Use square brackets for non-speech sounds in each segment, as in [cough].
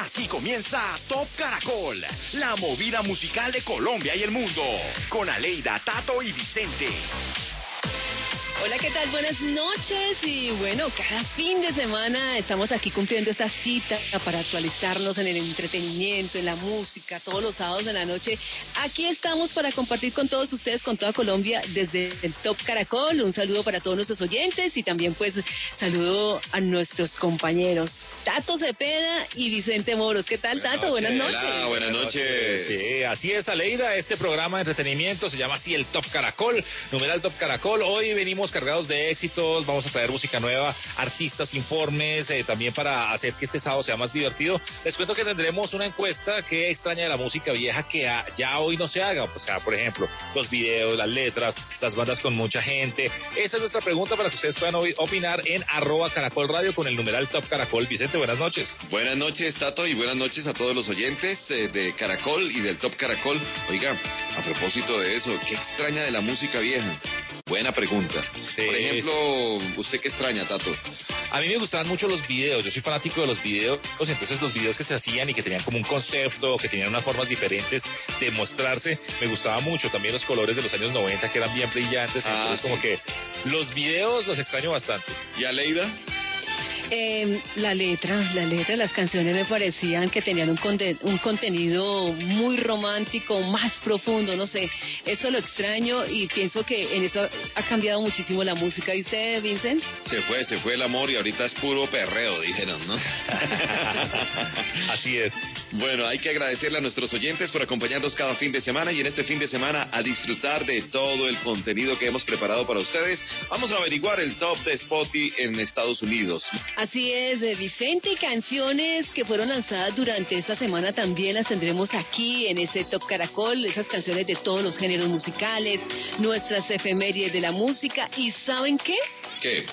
Aquí comienza Top Caracol, la movida musical de Colombia y el mundo, con Aleida, Tato y Vicente. Hola, ¿qué tal? Buenas noches y bueno, cada fin de semana estamos aquí cumpliendo esta cita para actualizarnos en el entretenimiento, en la música, todos los sábados de la noche. Aquí estamos para compartir con todos ustedes, con toda Colombia, desde el Top Caracol. Un saludo para todos nuestros oyentes y también pues saludo a nuestros compañeros Tato Cepeda y Vicente Moros. ¿Qué tal, Tato? Buenas noches. Hola, buenas noches. Sí, así es, Aleida. Este programa de entretenimiento se llama así el Top Caracol, numeral Top Caracol. Hoy venimos cargados de éxitos, vamos a traer música nueva, artistas, informes, eh, también para hacer que este sábado sea más divertido. Les cuento que tendremos una encuesta que extraña de la música vieja que ya hoy no se haga. O sea, por ejemplo, los videos, las letras, las bandas con mucha gente. Esa es nuestra pregunta para que ustedes puedan opinar en arroba caracol radio con el numeral Top Caracol. Vicente, buenas noches. Buenas noches, Tato, y buenas noches a todos los oyentes eh, de Caracol y del Top Caracol. Oiga, a propósito de eso, ¿qué extraña de la música vieja? Buena pregunta. Por ejemplo, ¿usted qué extraña, Tato? A mí me gustaban mucho los videos, yo soy fanático de los videos, entonces los videos que se hacían y que tenían como un concepto, que tenían unas formas diferentes de mostrarse, me gustaba mucho. También los colores de los años 90 que eran bien brillantes, ah, entonces como que los videos los extraño bastante. ¿Y a Leida? Eh, la letra, la letra de las canciones me parecían que tenían un, un contenido muy romántico, más profundo, no sé. Eso lo extraño y pienso que en eso ha cambiado muchísimo la música. ¿Y usted, Vincent? Se fue, se fue el amor y ahorita es puro perreo, dijeron, ¿no? [laughs] Así es. Bueno, hay que agradecerle a nuestros oyentes por acompañarnos cada fin de semana y en este fin de semana a disfrutar de todo el contenido que hemos preparado para ustedes. Vamos a averiguar el top de Spotify en Estados Unidos. Así es, Vicente, y canciones que fueron lanzadas durante esta semana también las tendremos aquí en ese Top Caracol, esas canciones de todos los géneros musicales, nuestras efemérides de la música, y ¿saben qué? ¿Qué?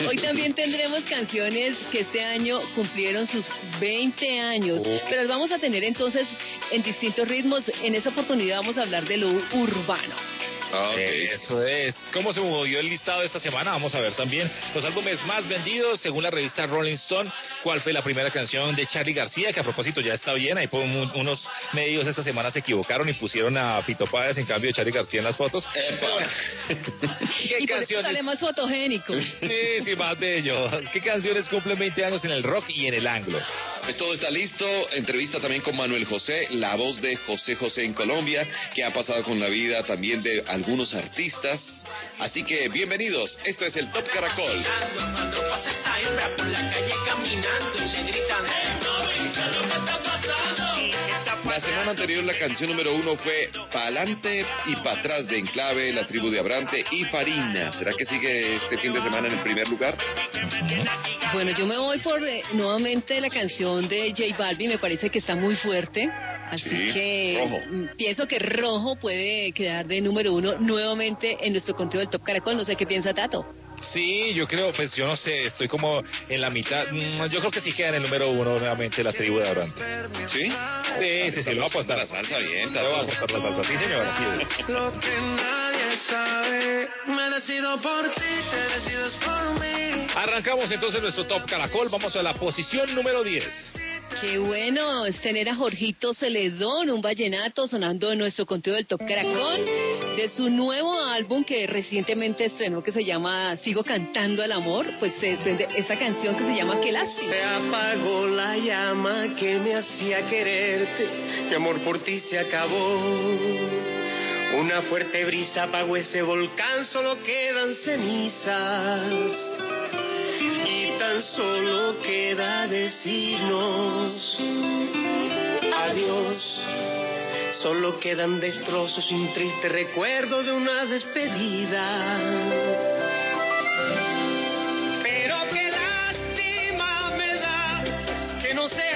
[laughs] Hoy también tendremos canciones que este año cumplieron sus 20 años, oh. pero las vamos a tener entonces en distintos ritmos. En esta oportunidad vamos a hablar de lo urbano. Ah, eso es. ¿Cómo se movió el listado de esta semana? Vamos a ver también los álbumes más vendidos según la revista Rolling Stone. ¿Cuál fue la primera canción de Charlie García? Que a propósito ya está bien. Ahí unos medios esta semana se equivocaron y pusieron a Pito Páez en cambio de Charlie García en las fotos. [laughs] ¿Qué y canciones? sale más fotogénico. Sí, sí, más bello. ¿Qué canciones cumplen 20 años en el rock y en el anglo? Pues todo está listo. Entrevista también con Manuel José, la voz de José José en Colombia, que ha pasado con la vida también de algunos artistas. Así que bienvenidos, esto es el Top Caracol. La semana anterior la canción número uno fue Pa'lante y Pa' atrás de Enclave, La Tribu de Abrante y Farina. ¿Será que sigue este fin de semana en el primer lugar? Bueno, yo me voy por eh, nuevamente la canción de J Balvin, me parece que está muy fuerte. Así que mm, pienso que Rojo puede quedar de número uno nuevamente en nuestro contenido del Top Caracol. No sé qué piensa Tato. Sí, yo creo, pues yo no sé, estoy como en la mitad. Mm, yo creo que sí queda en el número uno nuevamente la tribu de Abrante. ¿Sí? Sí, sí, sí, lo va a apostar. La salsa bien, Lo va a apostar la salsa, sí, señor, así sabe, me decido por ti, te decides por mí. Arrancamos entonces nuestro Top Caracol, vamos a la posición número 10. Qué bueno es tener a Jorgito Celedón, un vallenato sonando en nuestro contenido del Top Caracol, de su nuevo álbum que recientemente estrenó que se llama Sigo cantando al amor, pues se desprende esa canción que se llama Qué lástima. Se apagó la llama que me hacía quererte, mi amor por ti se acabó. Una fuerte brisa apagó ese volcán, solo quedan cenizas. Y tan solo queda decirnos adiós. Solo quedan destrozos y un triste recuerdo de una despedida. Pero qué lástima me da que no sé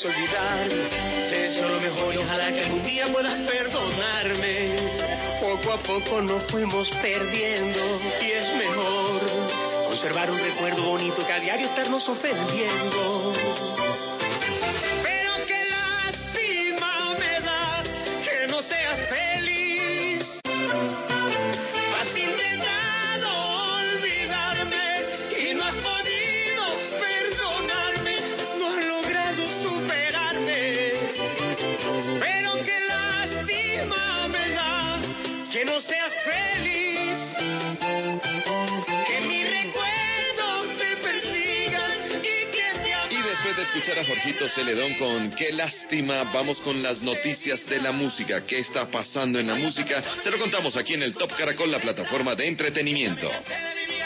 tú debes olvidarme. Te deseo lo mejor y ojalá que algún día puedas perdonarme. Poco a poco nos fuimos perdiendo y es mejor conservar un recuerdo bonito que a diario estarnos ofendiendo. Escuchar a Jorgito Celedón con Qué lástima, vamos con las noticias de la música. ¿Qué está pasando en la música? Se lo contamos aquí en el Top Caracol, la plataforma de entretenimiento.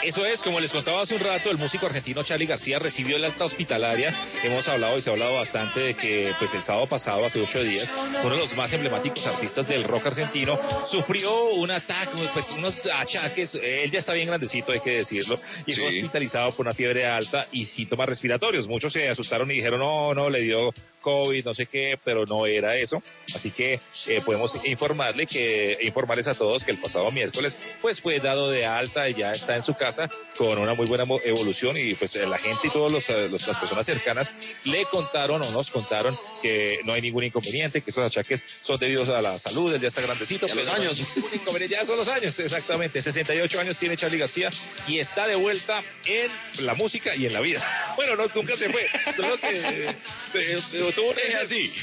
Eso es, como les contaba hace un rato, el músico argentino Charlie García recibió el alta hospitalaria. Hemos hablado y se ha hablado bastante de que pues el sábado pasado, hace ocho días, uno de los más emblemáticos artistas del rock argentino sufrió un ataque, pues unos achaques. Él ya está bien grandecito, hay que decirlo, y fue Sí. hospitalizado por una fiebre alta y síntomas respiratorios. Muchos se asustaron y dijeron, no, no, le dio COVID, no sé qué, pero no era eso. Así que eh, podemos informarle que informarles a todos que el pasado miércoles pues fue dado de alta y ya está en su casa con una muy buena evolución y pues eh, la gente y todas las personas cercanas le contaron o nos contaron que no hay ningún inconveniente, que esos achaques son debidos a la salud, él ya está grandecito. Y a los no años. ya son los años, exactamente. 68 años tiene Charlie García y está de vuelta en la música y en la vida. [laughs] Bueno, no, nunca se fue, solo que eh, eh, tuvo un eje así.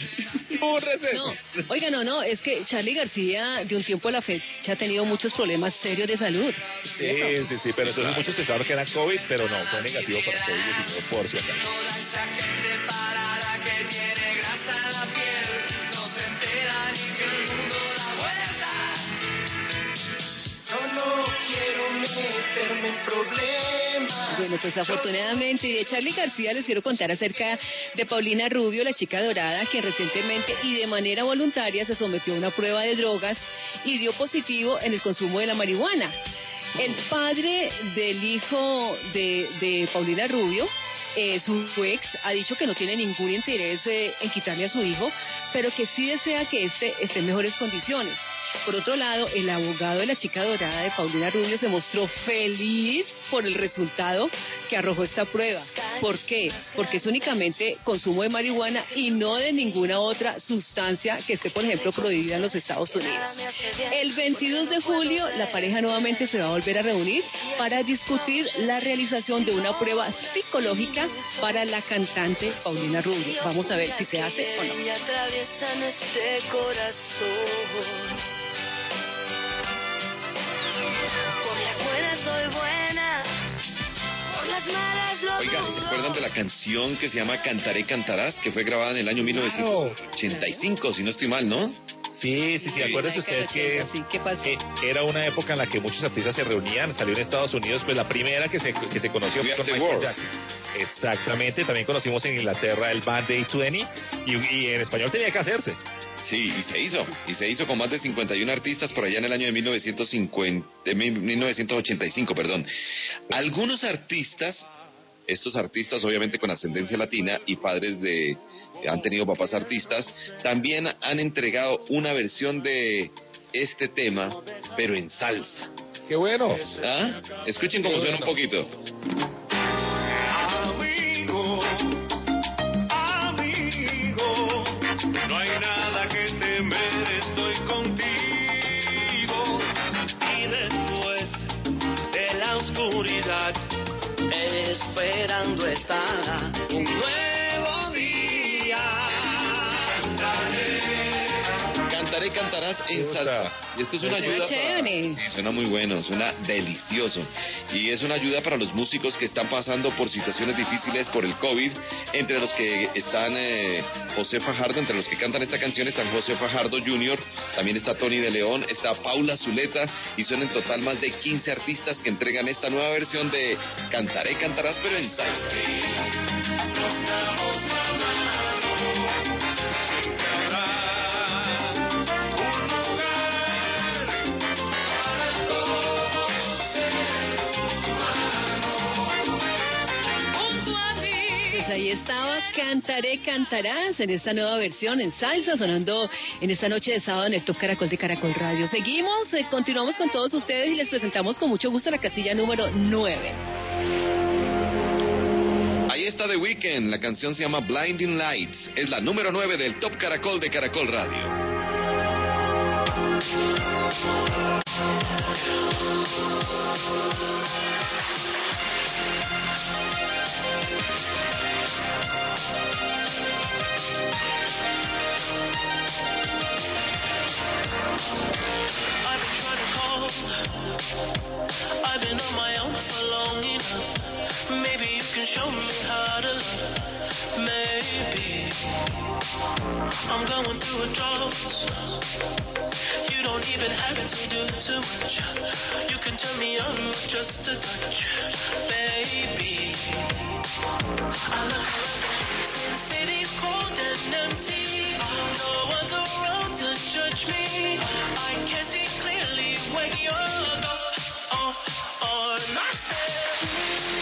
No, oiga, no, no, es que Charlie García de un tiempo a la fecha ha tenido muchos problemas serios de salud. Sí, sí, sí, pero entonces muchos pensaron que era COVID, pero no, fue negativo para COVID-19 por si acaso. Toda esa gente parada que tiene grasa en la piel no se entera ni que el mundo da vuelta. Yo no quiero meterme en problemas. Bueno, pues afortunadamente, y de Charlie García les quiero contar acerca de Paulina Rubio, la chica dorada, quien recientemente y de manera voluntaria se sometió a una prueba de drogas y dio positivo en el consumo de la marihuana. El padre del hijo de, Paulina Rubio, eh, su ex, ha dicho que no tiene ningún interés eh, en quitarle a su hijo, pero que sí desea que este esté en mejores condiciones. Por otro lado, el abogado de la chica dorada de Paulina Rubio se mostró feliz por el resultado que arrojó esta prueba. ¿Por qué? Porque es únicamente consumo de marihuana y no de ninguna otra sustancia que esté, por ejemplo, prohibida en los Estados Unidos. El 22 de julio, la pareja nuevamente se va a volver a reunir para discutir la realización de una prueba psicológica para la cantante Paulina Rubio. Vamos a ver si se hace o no. Soy buena, por las malas lo Oiga, ¿se acuerdan de la canción que se llama Cantaré Cantarás, que fue grabada en el año 1985, si no estoy mal, ¿no? Sí, sí, sí, acuérdese usted que Sí, ¿qué pasó? eh, era una época en la que muchos artistas se reunían, salió en Estados Unidos, pues la primera que se, que se conoció fue con Michael World. Jackson. Exactamente, también conocimos en Inglaterra el Band Day 20 y, y en español tenía que hacerse. Sí, y se hizo. Y se hizo con más de 51 artistas por allá en el año de 1950, de mi- 1985, perdón. Algunos artistas, estos artistas obviamente con ascendencia latina y padres de, han tenido papás artistas, también han entregado una versión de este tema, pero en salsa. Qué bueno. ¿Ah? Escuchen cómo suena un poquito. Esperando cantarás en salsa. Y esto es una ayuda. para- Suena muy bueno, suena delicioso. Y es una ayuda para los músicos que están pasando por situaciones difíciles por el COVID. Entre los que están eh, José Fajardo, entre los que cantan esta canción están José Fajardo Jr., también está Tony de León, está Paula Zuleta y son en total más de 15 artistas que entregan esta nueva versión de Cantaré, cantarás, pero en salsa. Ahí estaba Cantaré, Cantarás en esta nueva versión en salsa, sonando en esta noche de sábado en el Top Caracol de Caracol Radio. Seguimos, eh, continuamos con todos ustedes y les presentamos con mucho gusto la casilla número 9. Ahí está The Weeknd, la canción se llama Blinding Lights, es la número 9 del Top Caracol de Caracol Radio. I've been on my own for long enough. Maybe you can show me how to love. Maybe I'm going through a drought. You don't even have to do too much. You can turn me on with just a touch, baby. I look around, city's cold and empty. No one's around to judge me. I can see clearly when you're gone. Oh, oh, and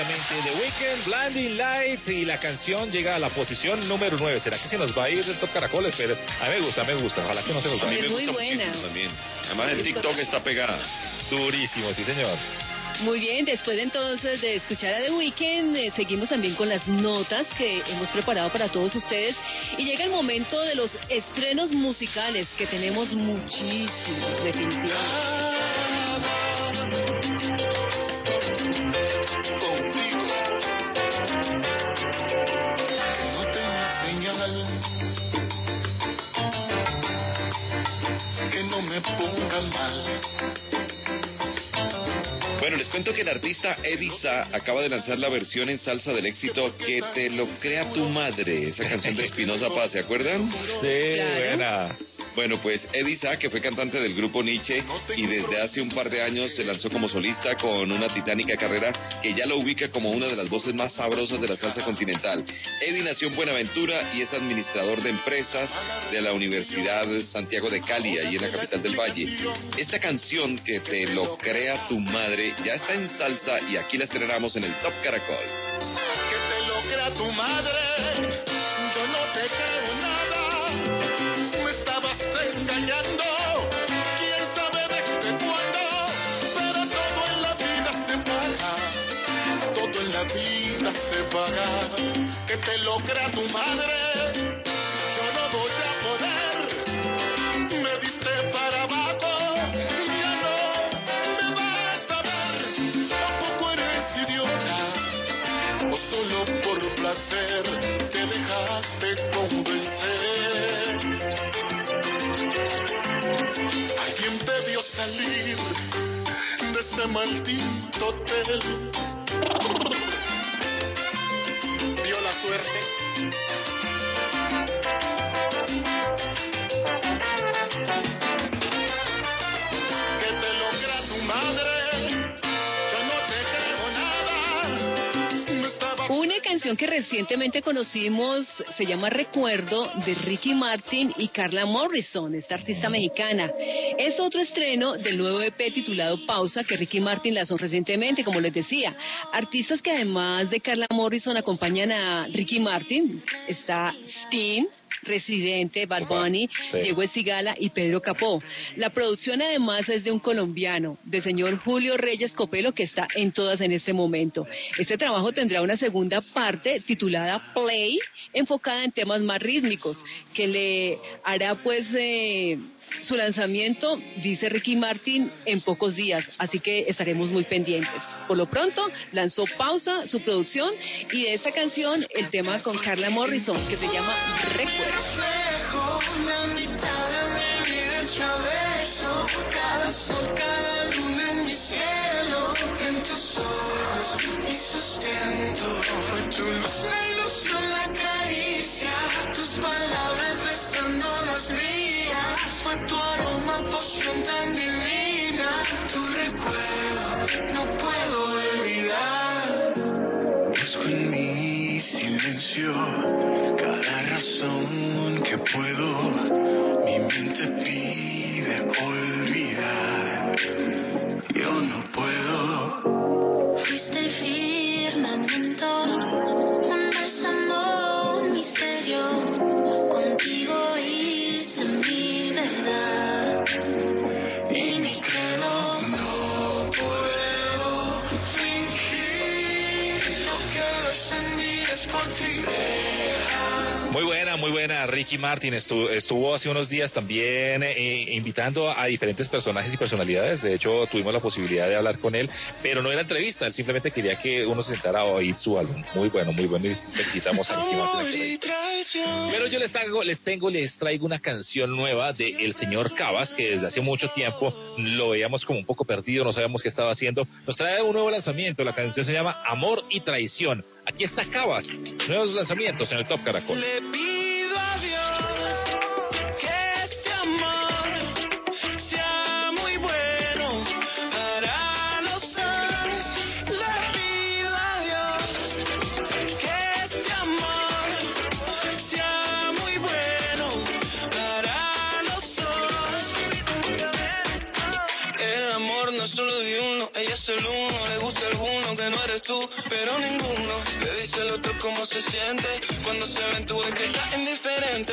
Exactamente, The Weeknd, Blinding Lights y la canción llega a la posición número 9. ¿Será que se nos va a ir del Top Caracoles? Pero a mí me gusta, me gusta. Ojalá que no se nos A mí vaya. Es muy buena. también. Además en TikTok está pegada. Durísimo, sí señor. Muy bien, después entonces de escuchar a The Weeknd, eh, seguimos también con las notas que hemos preparado para todos ustedes. Y llega el momento de los estrenos musicales, que tenemos muchísimos, definitivamente. Me ponga mal. Bueno, les cuento que el artista Edisa acaba de lanzar la versión en salsa del éxito Que te lo crea tu madre, esa canción de Espinoza Paz, ¿se acuerdan? Sí, Claro. buena. Bueno, pues Edisa, que fue cantante del grupo Nietzsche y desde hace un par de años se lanzó como solista con una titánica carrera que ya lo ubica como una de las voces más sabrosas de la salsa continental. Eddie nació en Buenaventura y es administrador de empresas de la Universidad Santiago de Cali, ahí en la capital del Valle. Esta canción, que te lo crea tu madre, ya está en salsa y aquí la estrenamos en el Top Caracol. Que te lo crea tu madre, yo no te creo nada. En la vida se paga, que te lo crea tu madre. Yo no voy a poder, me diste para abajo, ya no me vas a ver. Tampoco eres idiota, o solo por placer te dejaste convencer. Alguien debió salir de ese maldito hotel. Suerte. Que recientemente conocimos se llama Recuerdo de Ricky Martin y Carla Morrison, esta artista mexicana. Es otro estreno del nuevo EP titulado Pausa que Ricky Martin lanzó recientemente, como les decía. Artistas que además de Carla Morrison acompañan a Ricky Martin. Está Steen. Residente, Bad Bunny, Sí. Diego Cigala y Pedro Capó. La producción además es de un colombiano, del señor Julio Reyes Copelo, que está en todas en este momento. Este trabajo tendrá una segunda parte titulada Play, enfocada en temas más rítmicos, que le hará pues eh, su lanzamiento, dice Ricky Martin, en pocos días, así que estaremos muy pendientes. Por lo pronto, lanzó Pausa, su producción, y de esta canción, el tema con Carla Morrison, que se llama Recuerdo. Tu aroma, poción tan divina, tu recuerdo, no puedo olvidar. Busco en mi silencio cada razón que puedo. Mi mente pide olvidar. Ricky Martin estuvo, estuvo hace unos días también eh, invitando a diferentes personajes y personalidades. De hecho, tuvimos la posibilidad de hablar con él, pero no era entrevista. Él simplemente quería que uno se sentara a oír su álbum. Muy bueno, muy bueno. Y le quitamos a Ricky Martin. amor aquí. y traición. Pero yo les traigo, les tengo, les traigo una canción nueva de el señor Cabas, que desde hace mucho tiempo lo veíamos como un poco perdido, no sabíamos qué estaba haciendo. Nos trae un nuevo lanzamiento, la canción se llama Amor y Traición. Aquí está Cabas, nuevos lanzamientos en el Top Caracol. Pero ninguno le dice al otro cómo se siente cuando se ven tú es que está indiferente.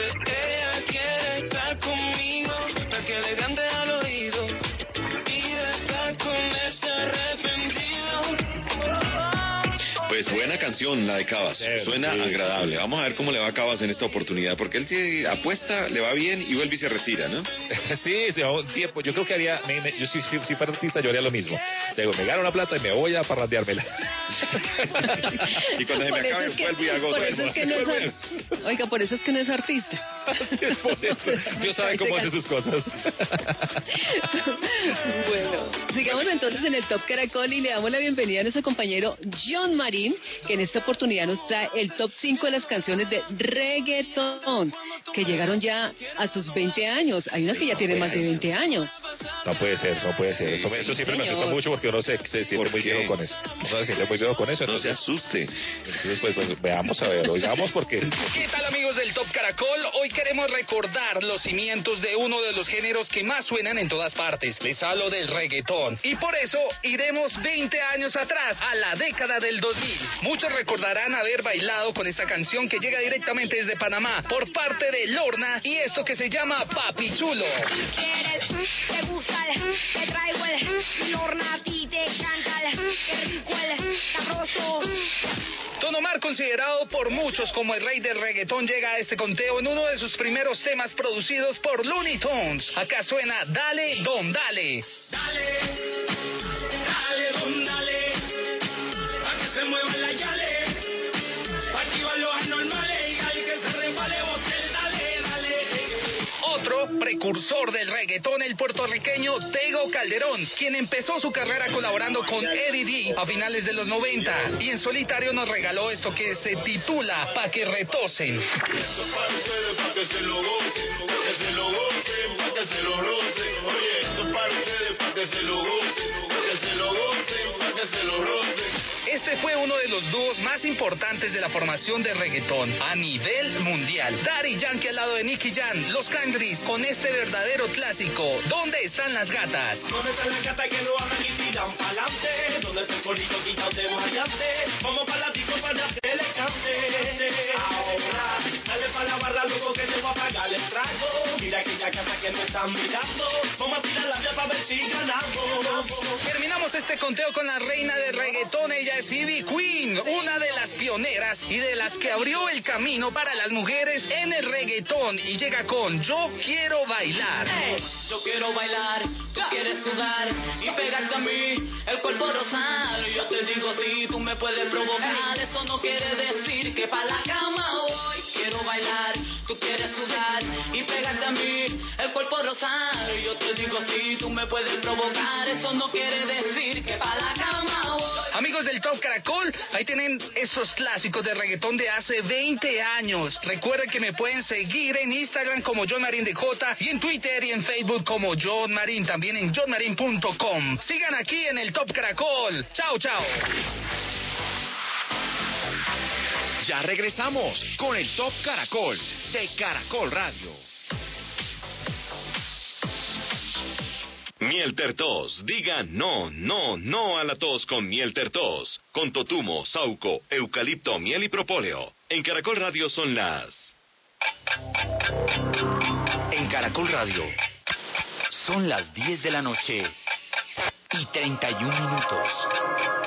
Pues buena canción la de Cabas, suena sí. agradable. Vamos a ver cómo le va a Cabas en esta oportunidad, porque él sí apuesta, le va bien y vuelve y se retira, ¿no? [laughs] sí, se va un tiempo. Yo creo que haría, me- me- yo si, si, si fuera artista, yo haría lo mismo. Digo, me gano una plata y me voy a parrandeármela. [laughs] Y cuando se me acabe, es que- vuelvo y hago por otra eso vez. es que no es Vuelvo y- ar- Oiga, por eso es que no es artista. Es por eso. [laughs] Dios sabe cómo hace sus cosas. [laughs] bueno, sigamos entonces en el Top Caracol y le damos la bienvenida a nuestro compañero John Marín, que en esta oportunidad nos trae el top 5 de las canciones de reggaeton, que llegaron ya a sus 20 años. Hay unas que ya tienen más de 20 años. No puede ser, no puede ser. Eso, eso siempre me asusta mucho porque uno se, se siente ¿Por muy viejo con eso. Uno se siente muy viejo con eso. No se asuste. entonces pues, pues, veamos a ver, oigamos porque... ¿Qué tal amigos del Top Caracol? Hoy queremos recordar los cimientos de uno de los géneros que más suenan en todas partes. Les hablo del reggaetón. Y por eso iremos 20 años atrás, a la década del 2000. Muchos recordarán haber bailado con esta canción que llega directamente desde Panamá por parte de Lorna y esto que se llama Papi Chulo. te Omar, considerado por muchos como el rey del reggaetón, llega a este conteo en uno de sus primeros temas producidos por Looney Tunes. Acá suena Dale, Don Dale. Dale, dale, don, dale, se muevan las yales, Otro precursor del reggaetón, el puertorriqueño Tego Calderón, quien empezó su carrera colaborando con Eddie D a finales de los 90 y en solitario nos regaló esto que se titula Pa' que para que se lo Este fue uno de los dúos más importantes de la formación de reggaetón a nivel mundial. Daddy Yankee al lado de Nicky Jam, Los Cangris, con este verdadero clásico, ¿Dónde están las gatas? ¿Dónde están las gatas que no hablan y tiran pa'lante? ¿Dónde está el corito quitado de guayante? Vamos para la disco para. Ahora, dale pa' la barra, loco, que te voy a pagar el trago. Mira aquella casa que me están mirando. Vamos a tirar la vía para ver si ganamos. Terminamos este conteo con la reina del reggaetón, ella es Ivy Queen, una de las pioneras y de las que abrió el camino para las mujeres en el reggaetón y llega con Yo quiero bailar. Yo quiero bailar, tú quieres sudar y pegarte a mí, el cuerpo rosar. Yo te digo si tú me puedes provocar, eso no quiere decir que pa' la cama voy. Quiero bailar, tú quieres y pegarte a mí, el cuerpo rosar. Yo te digo si tú me puedes provocar, eso no quiere decir que pa' la cama voy. Amigos del Top Caracol, ahí tienen esos clásicos de reggaetón de hace 20 años. Recuerden que me pueden seguir en Instagram como John Marín de J y en Twitter y en Facebook como John Marín, también en johnmarin.com. Sigan aquí en el Top Caracol. Chao, chao. Ya regresamos con el Top Caracol de Caracol Radio. Miel Tertos. Diga no, no, no a la tos con Miel Tertos. Con totumo, sauco, eucalipto, miel y propóleo. En Caracol Radio son las... En Caracol Radio son las 10 de la noche y 31 minutos.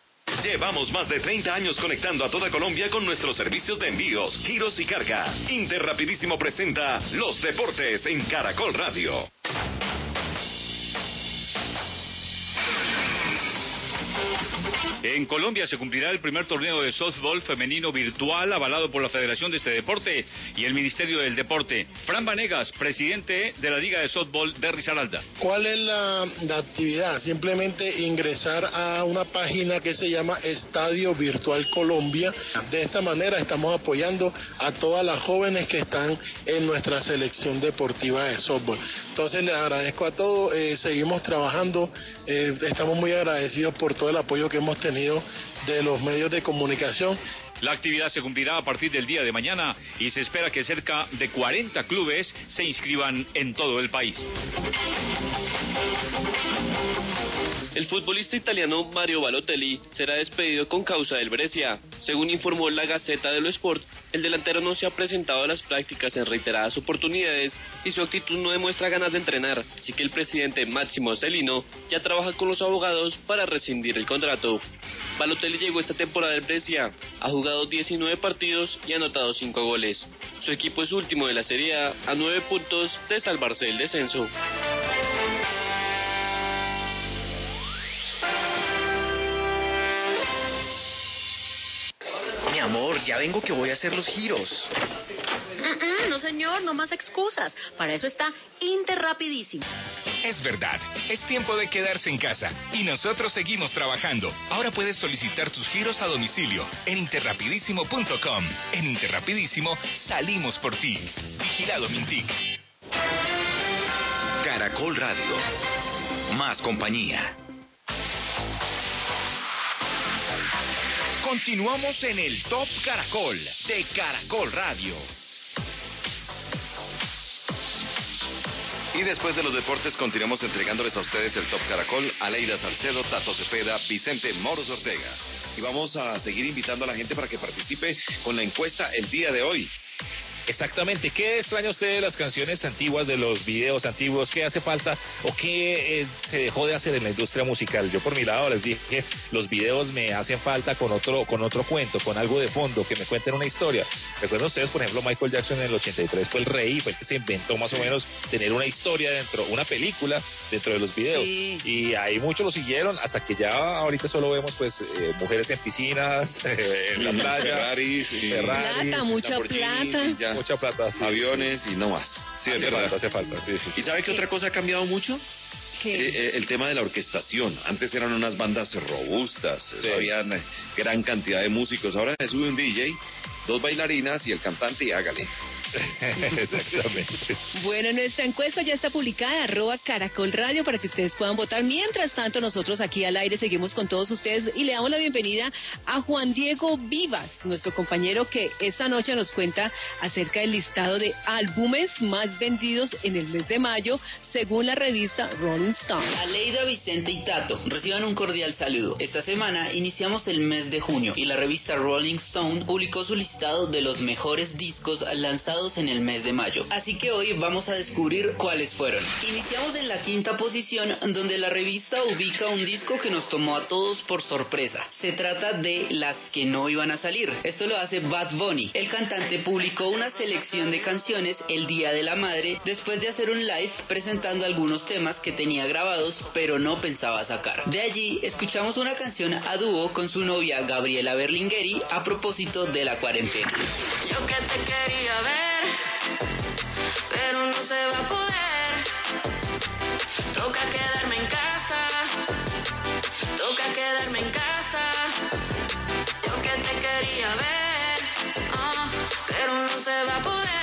Llevamos más de 30 años conectando a toda Colombia con nuestros servicios de envíos, giros y carga. Interrapidísimo presenta Los Deportes en Caracol Radio. En Colombia se cumplirá el primer torneo de softball femenino virtual avalado por la Federación de este deporte y el Ministerio del Deporte. Fran Vanegas, presidente de la Liga de Softball de Risaralda. ¿Cuál es la, actividad? Simplemente ingresar a una página que se llama Estadio Virtual Colombia. De esta manera estamos apoyando a todas las jóvenes que están en nuestra selección deportiva de softball. Entonces les agradezco a todos, eh, seguimos trabajando, eh, estamos muy agradecidos por todo el apoyo que hemos tenido de los medios de comunicación. La actividad se cumplirá a partir del día de mañana y se espera que cerca de 40 clubes se inscriban en todo el país. El futbolista italiano Mario Balotelli será despedido con causa del Brescia. Según informó la Gaceta dello Sport, el delantero no se ha presentado a las prácticas en reiteradas oportunidades y su actitud no demuestra ganas de entrenar, así que el presidente Máximo Celino ya trabaja con los abogados para rescindir el contrato. Balotelli llegó esta temporada del Brescia, ha jugado 19 partidos y ha anotado 5 goles. Su equipo es último de la Serie A a 9 puntos de salvarse del descenso. Mi amor, ya vengo que voy a hacer los giros. No, señor, no más excusas. Para eso está Interrapidísimo. Es verdad, es tiempo de quedarse en casa y nosotros seguimos trabajando. Ahora puedes solicitar tus giros a domicilio en interrapidísimo.com. En Interrapidísimo salimos por ti. Vigilado Mintic. Caracol Radio. Más compañía. Continuamos en el Top Caracol de Caracol Radio. Y después de los deportes continuamos entregándoles a ustedes el Top Caracol, Aleida Salcedo, Tato Cepeda, Vicente Moros Ortega. Y vamos a seguir invitando a la gente para que participe con la encuesta el día de hoy. Exactamente. ¿Qué extraña usted de las canciones antiguas, de los videos antiguos? ¿Qué hace falta o qué eh, se dejó de hacer en la industria musical? Yo por mi lado les dije que los videos me hacen falta con otro, con otro cuento, con algo de fondo, que me cuenten una historia. Recuerden ustedes, por ejemplo, Michael Jackson en el 83 fue el rey, fue el que se inventó más o menos tener una historia dentro, una película dentro de los videos. Y ahí muchos lo siguieron hasta que ya ahorita solo vemos pues eh, mujeres en piscinas, [laughs] en la playa, Ferraris, Plata, mucha Lamborghini, plata. mucha plata, sí, aviones y no más. Sí, es Hace verdad. falta, hace falta, sí, sí, sí. ¿Y sabe qué otra cosa ha cambiado mucho? Eh, eh, el tema de la orquestación. Antes eran unas bandas robustas, había eh, gran cantidad de músicos. Ahora se sube un DJ, dos bailarinas y el cantante y hágale. [laughs] [laughs] Exactamente. Bueno, nuestra encuesta ya está publicada, arroba Caracol Radio, para que ustedes puedan votar. Mientras tanto, nosotros aquí al aire seguimos con todos ustedes y le damos la bienvenida a Juan Diego Vivas, nuestro compañero que esta noche nos cuenta acerca del listado de álbumes más vendidos en el mes de mayo, según la revista Rolling Stone. Aleida, Vicente y Tato, reciban un cordial saludo. Esta semana iniciamos el mes de junio y la revista Rolling Stone publicó su listado de los mejores discos lanzados en el mes de mayo. Así que hoy vamos a descubrir cuáles fueron. Iniciamos en la quinta posición donde la revista ubica un disco que nos tomó a todos por sorpresa. Se trata de Las que no iban a salir. Esto lo hace Bad Bunny. El cantante publicó una selección de canciones el Día de la Madre después de hacer un live presentando algunos temas que tenía grabados pero no pensaba sacar. De allí escuchamos una canción a dúo con su novia Gabriela Berlingeri a propósito de la cuarentena. Yo que te quería ver, pero no se va a poder. Toca quedarme en casa, toca quedarme en casa. Yo que te quería ver, ah, pero no se va a poder.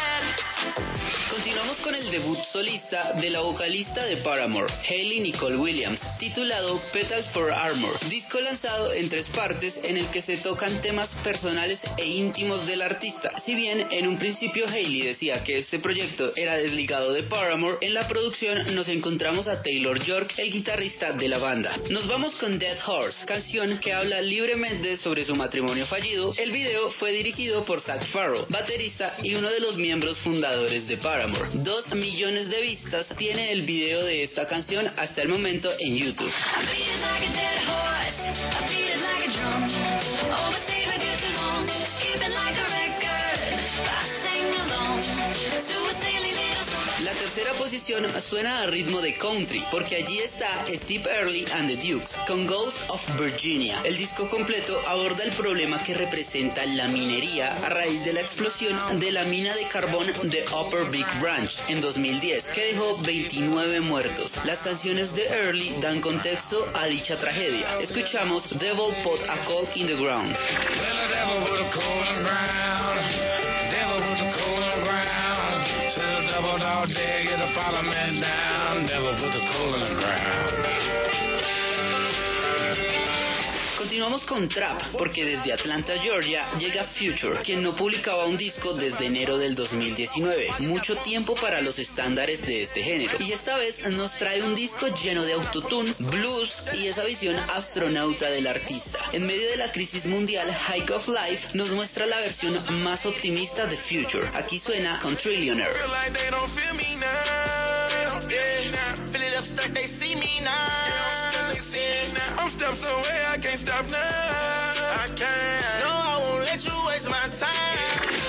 Continuamos con el debut solista de la vocalista de Paramore, Hayley Nicole Williams, titulado Petals for Armor, disco lanzado en tres partes en el que se tocan temas personales e íntimos del artista. Si bien en un principio Hayley decía que este proyecto era desligado de Paramore, en la producción nos encontramos a Taylor York, el guitarrista de la banda. Nos vamos con Dead Horse, canción que habla libremente sobre su matrimonio fallido. El video fue dirigido por Zach Farrow, baterista y uno de los miembros fundadores de Paramore. Dos millones de vistas tiene el video de esta canción hasta el momento en YouTube. Tercera posición suena a ritmo de country, porque allí está Steve Early and the Dukes con Ghost of Virginia. El disco completo aborda el problema que representa la minería a raíz de la explosión de la mina de carbón de Upper Big Ranch en 2010, que dejó 29 muertos. Las canciones de Early dan contexto a dicha tragedia. Escuchamos Devil Put a Cold in the Ground. Said the devil dog dare get a follow man down. Devil put a coal in the ground. Continuamos con Trap, porque desde Atlanta, Georgia, llega Future, quien no publicaba un disco desde enero del 2019. Mucho tiempo para los estándares de este género. Y esta vez nos trae un disco lleno de autotune, blues y esa visión astronauta del artista. En medio de la crisis mundial, Hike of Life nos muestra la versión más optimista de Future. Aquí suena con Trillionaire. Steps away, I can't stop now. I can't. No, I won't let you waste my.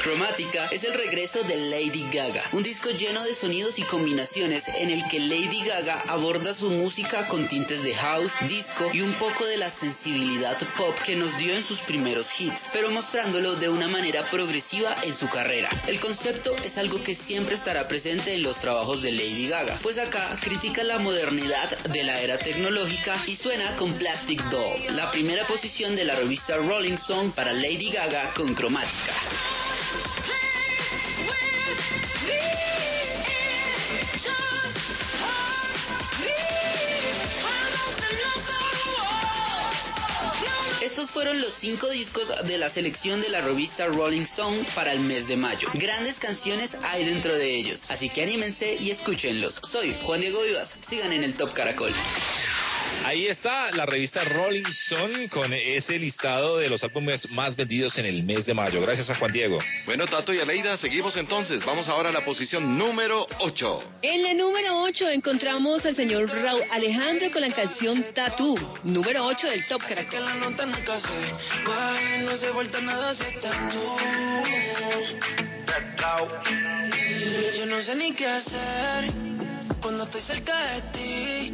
Cromática es el regreso de Lady Gaga, un disco lleno de sonidos y combinaciones en el que Lady Gaga aborda su música con tintes de house, disco y un poco de la sensibilidad pop que nos dio en sus primeros hits, pero mostrándolo de una manera progresiva en su carrera. El concepto es algo que siempre estará presente en los trabajos de Lady Gaga, pues acá critica la modernidad de la era tecnológica y suena con Plastic Doll, la primera posición de la revista Rolling Stone para Lady Gaga con Cromática. Estos fueron los cinco discos de la selección de la revista Rolling Stone para el mes de mayo. Grandes canciones hay dentro de ellos, así que anímense y escúchenlos. Soy Juan Diego Vivas, sigan en el Top Caracol. Ahí está la revista Rolling Stone con ese listado de los álbumes más vendidos en el mes de mayo. Gracias a Juan Diego. Bueno, Tato y Aleida, seguimos entonces. Vamos ahora a la posición número 8. En la número 8 encontramos al señor Raúl Alejandro con la canción Tattoo, número 8 del Top Caracol. Yo no sé ni qué hacer cuando estoy cerca de ti.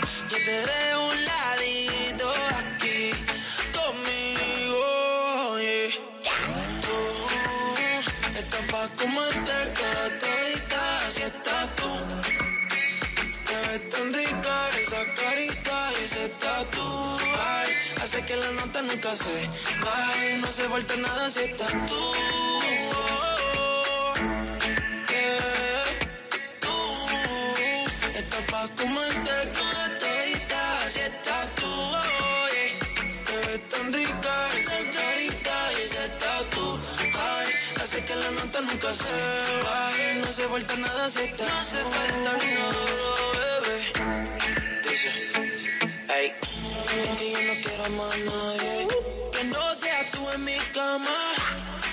Yo te de un ladito aquí conmigo. yeah. Tú estás pa' comerte cada todita si estás tú. Te ves tan rica esa carita y ese tatu. Ay, hace que la nota nunca se vaya. No se vuelta nada si estás. Tú estás pa' comerte cada que la nota nunca se vaya. No se vuelta nada si estás No se falta nada, bebé. Dice, que yo no quiero más nadie. Que no seas tú en mi cama.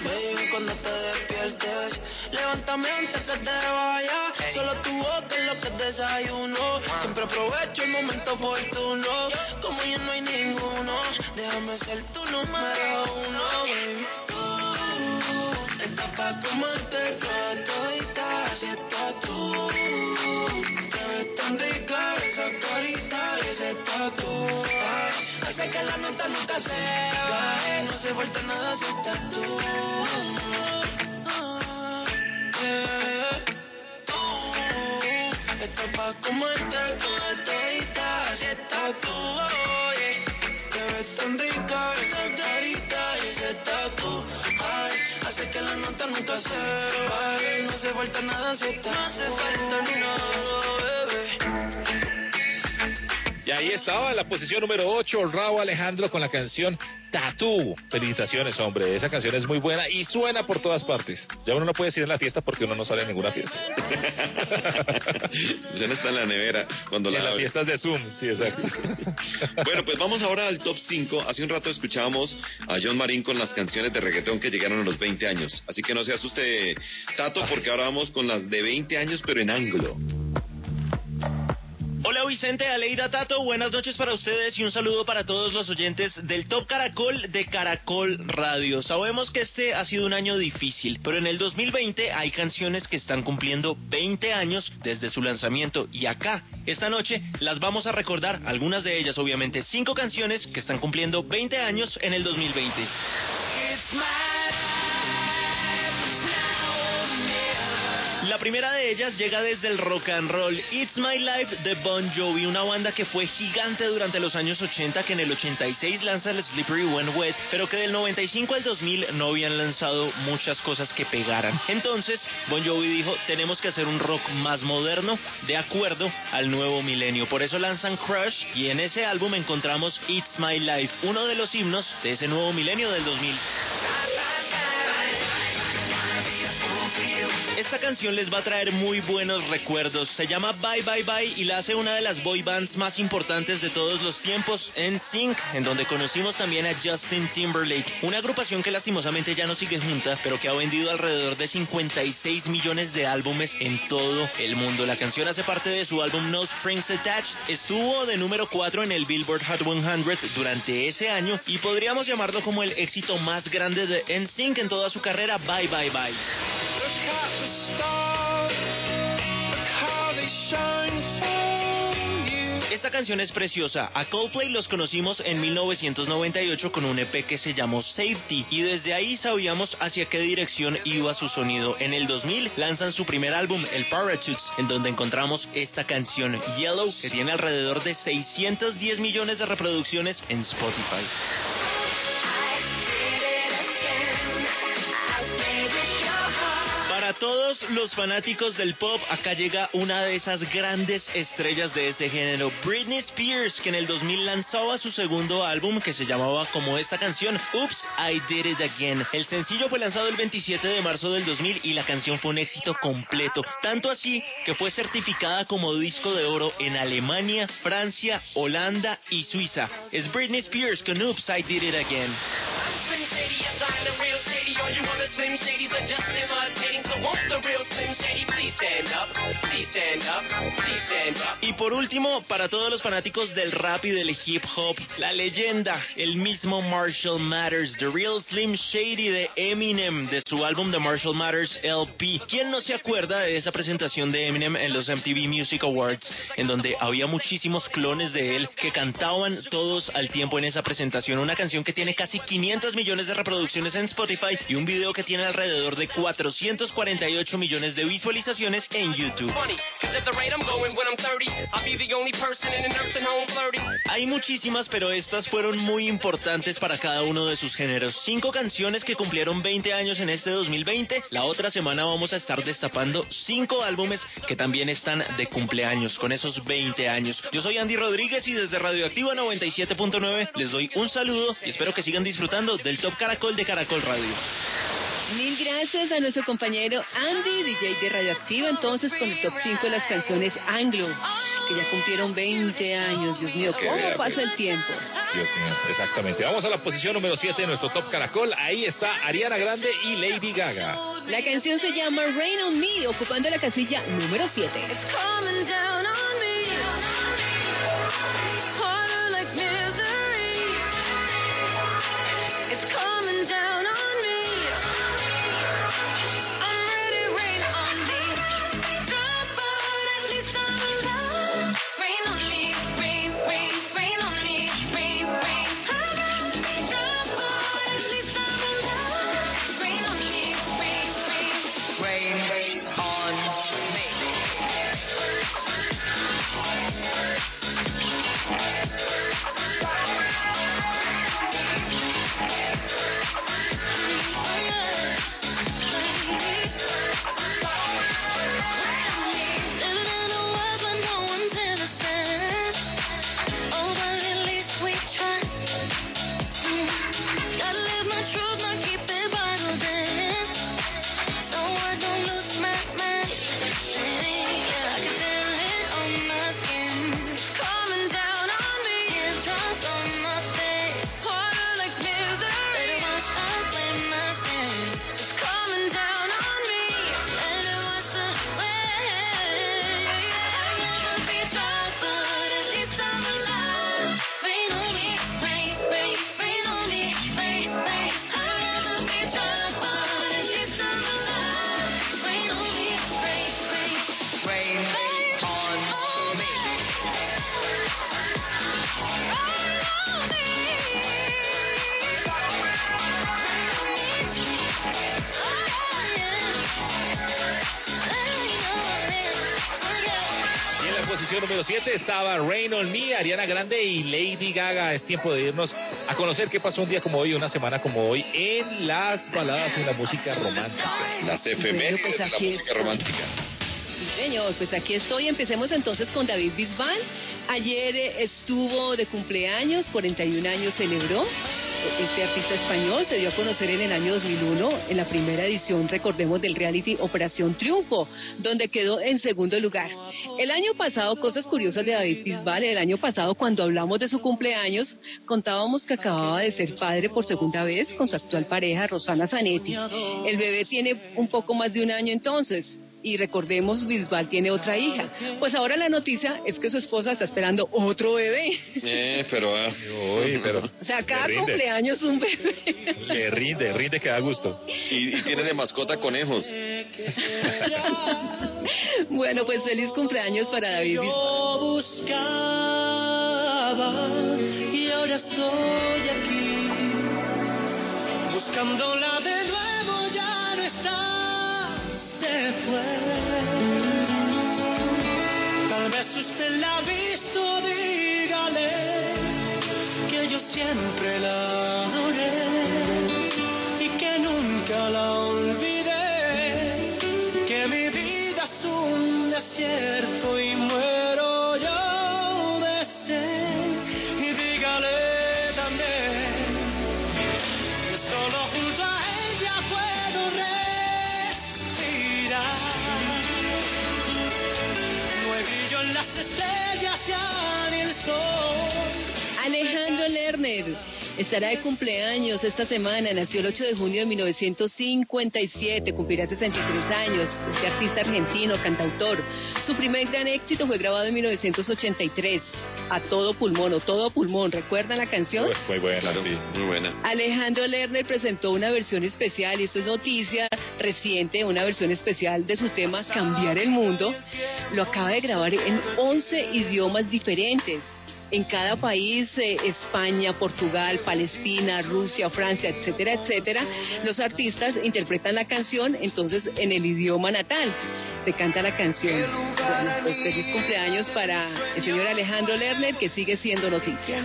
Baby, cuando te despiertes, levántame antes que te vaya. Solo tu boca es lo que desayuno. Siempre aprovecho el momento oportuno. Como ya no hay ninguno, déjame ser tu número uno, baby. Pa' comerte tú. Te tan rica esa carita ese tatu. Hace que la nota nunca se no se vuelta nada si estás tú. Tú pa' comerte toda. No se vuelta nada si estás No se falta nada, bebé. Y ahí estaba en la posición número 8, Raúl Alejandro con la canción Tattoo. Felicitaciones, hombre. Esa canción es muy buena y suena por todas partes. Ya uno no puede decir en la fiesta porque uno no sale en ninguna fiesta. [laughs] Ya no está en la nevera cuando la en las fiestas de Zoom, sí, exacto. [laughs] Bueno, pues vamos ahora al top 5. Hace un rato escuchábamos a John Marín con las canciones de reggaetón que llegaron a los 20 años. Así que no se asuste, Tato, porque ahora vamos con las de 20 años, pero en ángulo. Hola Vicente, Aleida Tato, buenas noches para ustedes y un saludo para todos los oyentes del Top Caracol de Caracol Radio. Sabemos que este ha sido un año difícil, pero en el 2020 hay canciones que están cumpliendo 20 años desde su lanzamiento y acá, esta noche, las vamos a recordar, algunas de ellas obviamente, cinco canciones que están cumpliendo 20 años en el 2020. La primera de ellas llega desde el rock and roll It's My Life de Bon Jovi, una banda que fue gigante durante los años 80, que en el 86 lanza el Slippery When Wet, pero que del 95 al 2000 no habían lanzado muchas cosas que pegaran. Entonces, Bon Jovi dijo, tenemos que hacer un rock más moderno, de acuerdo al nuevo milenio. Por eso lanzan Crush y en ese álbum encontramos It's My Life, uno de los himnos de ese nuevo milenio del 2000. Esta canción les va a traer muy buenos recuerdos. Se llama Bye Bye Bye y la hace una de las boy bands más importantes de todos los tiempos, NSYNC, en donde conocimos también a Justin Timberlake, una agrupación que lastimosamente ya no sigue junta, pero que ha vendido alrededor de 56 millones de álbumes en todo el mundo. La canción hace parte de su álbum No Strings Attached, estuvo de número 4 en el Billboard Hot 100 durante ese año y podríamos llamarlo como el éxito más grande de NSYNC en toda su carrera, Bye Bye Bye. Esta canción es preciosa. A Coldplay los conocimos en 1998 con un EP que se llamó Safety y desde ahí sabíamos hacia qué dirección iba su sonido. En el 2000 lanzan su primer álbum, el Parachutes, en donde encontramos esta canción Yellow que tiene alrededor de 610 millones de reproducciones en Spotify. Todos los fanáticos del pop, acá llega una de esas grandes estrellas de este género, Britney Spears, que en el 2000 lanzaba su segundo álbum que se llamaba como esta canción, Oops, I Did It Again. El sencillo fue lanzado el 27 de marzo del 2000 y la canción fue un éxito completo, tanto así que fue certificada como disco de oro en Alemania, Francia, Holanda y Suiza. Es Britney Spears con Oops, I Did It Again. Y por último, para todos los fanáticos del rap y del hip hop, la leyenda, el mismo Marshall Matters, The Real Slim Shady de Eminem, de su álbum The Marshall Matters LP. ¿Quién no se acuerda de esa presentación de Eminem en los MTV Music Awards, en donde había muchísimos clones de él que cantaban todos al tiempo en esa presentación? Una canción que tiene casi 500 millones de reproducciones en Spotify y un video que tiene alrededor de 448 millones de visualizaciones en YouTube. Funny, 'cause at the rate I'm going when I'm 30, I'll be the only person in a nursing home flirty. Hay muchísimas, pero estas fueron muy importantes para cada uno de sus géneros. Cinco canciones que cumplieron 20 años en este 2020. La otra semana vamos a estar destapando cinco álbumes que también están de cumpleaños, con esos 20 años. Yo soy Andy Rodríguez y desde Radioactiva 97.9 les doy un saludo y espero que sigan disfrutando del Top Caracol de Caracol Radio. Mil gracias a nuestro compañero Andy, DJ de Radioactiva, entonces con el top 5 de las canciones anglo, que ya cumplieron 20 años. Dios mío, ¿cómo vea, pasa pues. el tiempo? Dios mío, exactamente. Vamos a la posición número 7 de nuestro Top Caracol. Ahí está Ariana Grande y Lady Gaga. La canción se llama Rain on Me, ocupando la casilla número 7. 7 estaba Rain on Me, Ariana Grande y Lady Gaga. Es tiempo de irnos a conocer qué pasó un día como hoy, una semana como hoy, en las baladas y la música romántica. Las Bueno, efemérides pues de la música está. romántica. Sí, señor, pues aquí estoy. Empecemos entonces con David Bisbal. Ayer eh, estuvo de cumpleaños, 41 años celebró. Este artista español se dio a conocer en el año 2001 en la primera edición, recordemos, del reality Operación Triunfo, donde quedó en segundo lugar. El año pasado, cosas curiosas de David Bisbal, el año pasado cuando hablamos de su cumpleaños, contábamos que acababa de ser padre por segunda vez con su actual pareja, Rosana Zanetti. El bebé tiene un poco más de un año entonces. Y recordemos, Bisbal tiene otra hija. Pues ahora la noticia es que su esposa está esperando otro bebé. Eh, pero... ah. Uy, pero... [laughs] O sea, cada cumpleaños un bebé. Le rinde, rinde que da gusto. Y, y tiene de mascota conejos. Bueno, pues feliz cumpleaños para David Bisbal. buscaba y ahora estoy aquí. Buscándola de fue. Tal vez usted la ha visto, dígale que yo siempre la adoré y que nunca la olvidé. Que mi vida es un desierto y Estará de cumpleaños esta semana. Nació el 8 de junio de 1957, cumplirá 63 años. Este artista argentino, cantautor. Su primer gran éxito fue grabado en 1983, A Todo Pulmón o Todo Pulmón. ¿Recuerdan la canción? Uy, Muy buena, sí. Muy buena. Alejandro Lerner presentó una versión especial, y esto es noticia reciente, una versión especial de su tema Cambiar el Mundo. Lo acaba de grabar en 11 idiomas diferentes. En cada país, eh, España, Portugal, Palestina, Rusia, Francia, etcétera, etcétera, los artistas interpretan la canción entonces en el idioma natal. Se canta la canción. Bueno, pues feliz cumpleaños para el señor Alejandro Lerner, que sigue siendo noticia.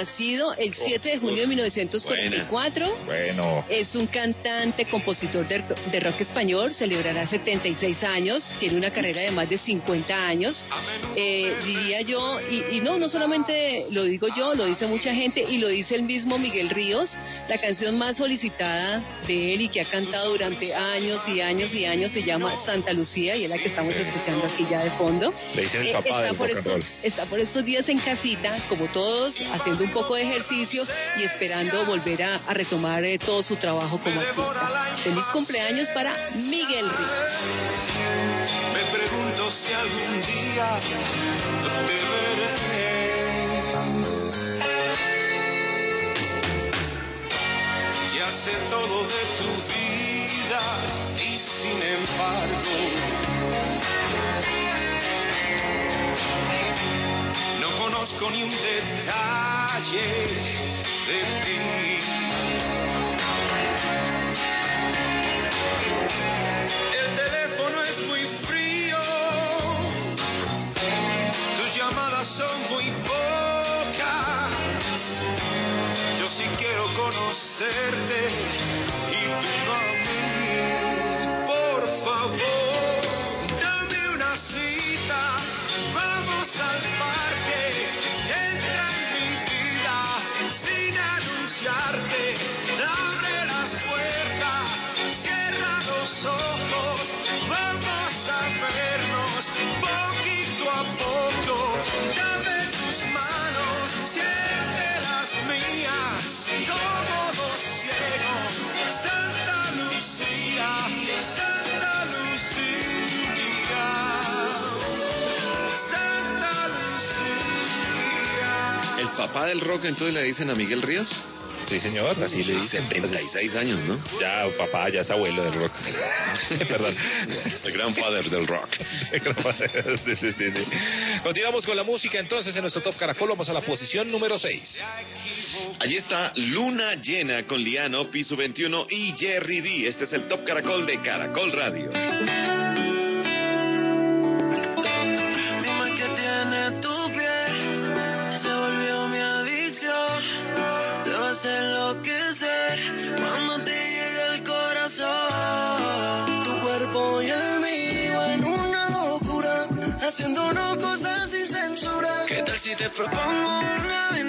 Nacido el 7 de junio de 1944. Bueno. Es un cantante, compositor de, de rock español, celebrará 76 años, tiene una carrera de más de 50 años. Eh, diría yo, y, y no, no solamente lo digo yo, lo dice mucha gente y lo dice el mismo Miguel Ríos, la canción más solicitada de él y que ha cantado durante años y años y años se llama Santa Lucía y es la que estamos escuchando aquí ya de fondo. Le dicen el Eh, papá está del por estos- está por estos días en casita, como todos, haciendo un poco de ejercicio y esperando volver a, a retomar eh, todo su trabajo como artista. Feliz cumpleaños para Miguel Ríos. Me pregunto si algún día te veré. Sé todo de tu vida y sin embargo no conozco ni un detalle de ti. El conocerte papá del rock entonces le dicen a Miguel Ríos? Sí, señor, así le dicen. 76 años, ¿no? Ya, papá, ya es abuelo del rock. [laughs] Perdón. El grandfather del rock. [laughs] sí, sí, sí, sí. Continuamos con la música entonces en nuestro Top Caracol. Vamos a la posición número 6. Allí está Luna Llena con Liano, Piso 21 y Jerry D. Este es el Top Caracol de Caracol Radio. Dime qué tiene tu enloquecer cuando te llegue el corazón. Tu cuerpo y el mío en una locura, haciéndonos cosas sin censura. ¿Qué tal si te propongo una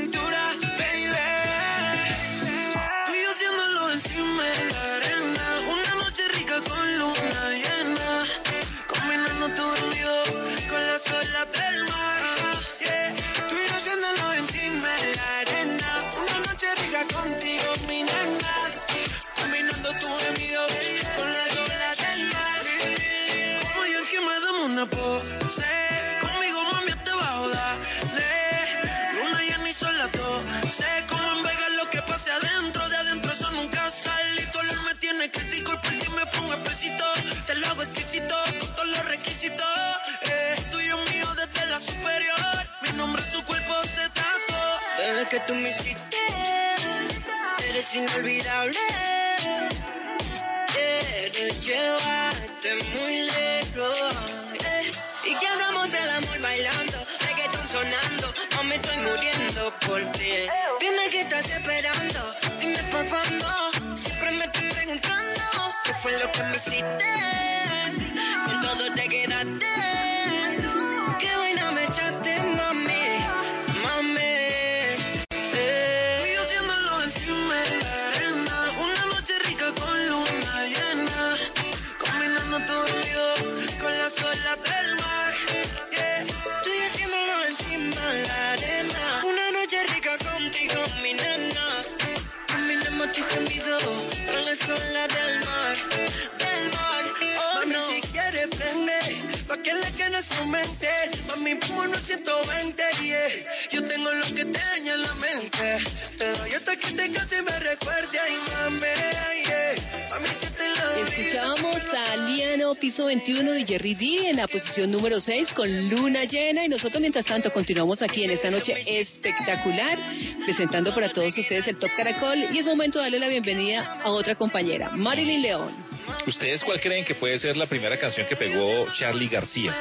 que le quede su mente. Mami, vámonos 120, yeah. Yo tengo lo que te daña la mente. Te doy hasta que te case y me recuerde. Ay, mami, yeah. Mami, si te lo Escuchábamos a Liano Piso 21 de Jerry D en la posición número 6 con Luna Llena y nosotros mientras tanto continuamos aquí en esta noche espectacular presentando para todos ustedes el Top Caracol y es momento de darle la bienvenida a otra compañera, Marilyn León. ¿Ustedes cuál creen que puede ser la primera canción que pegó Charlie García?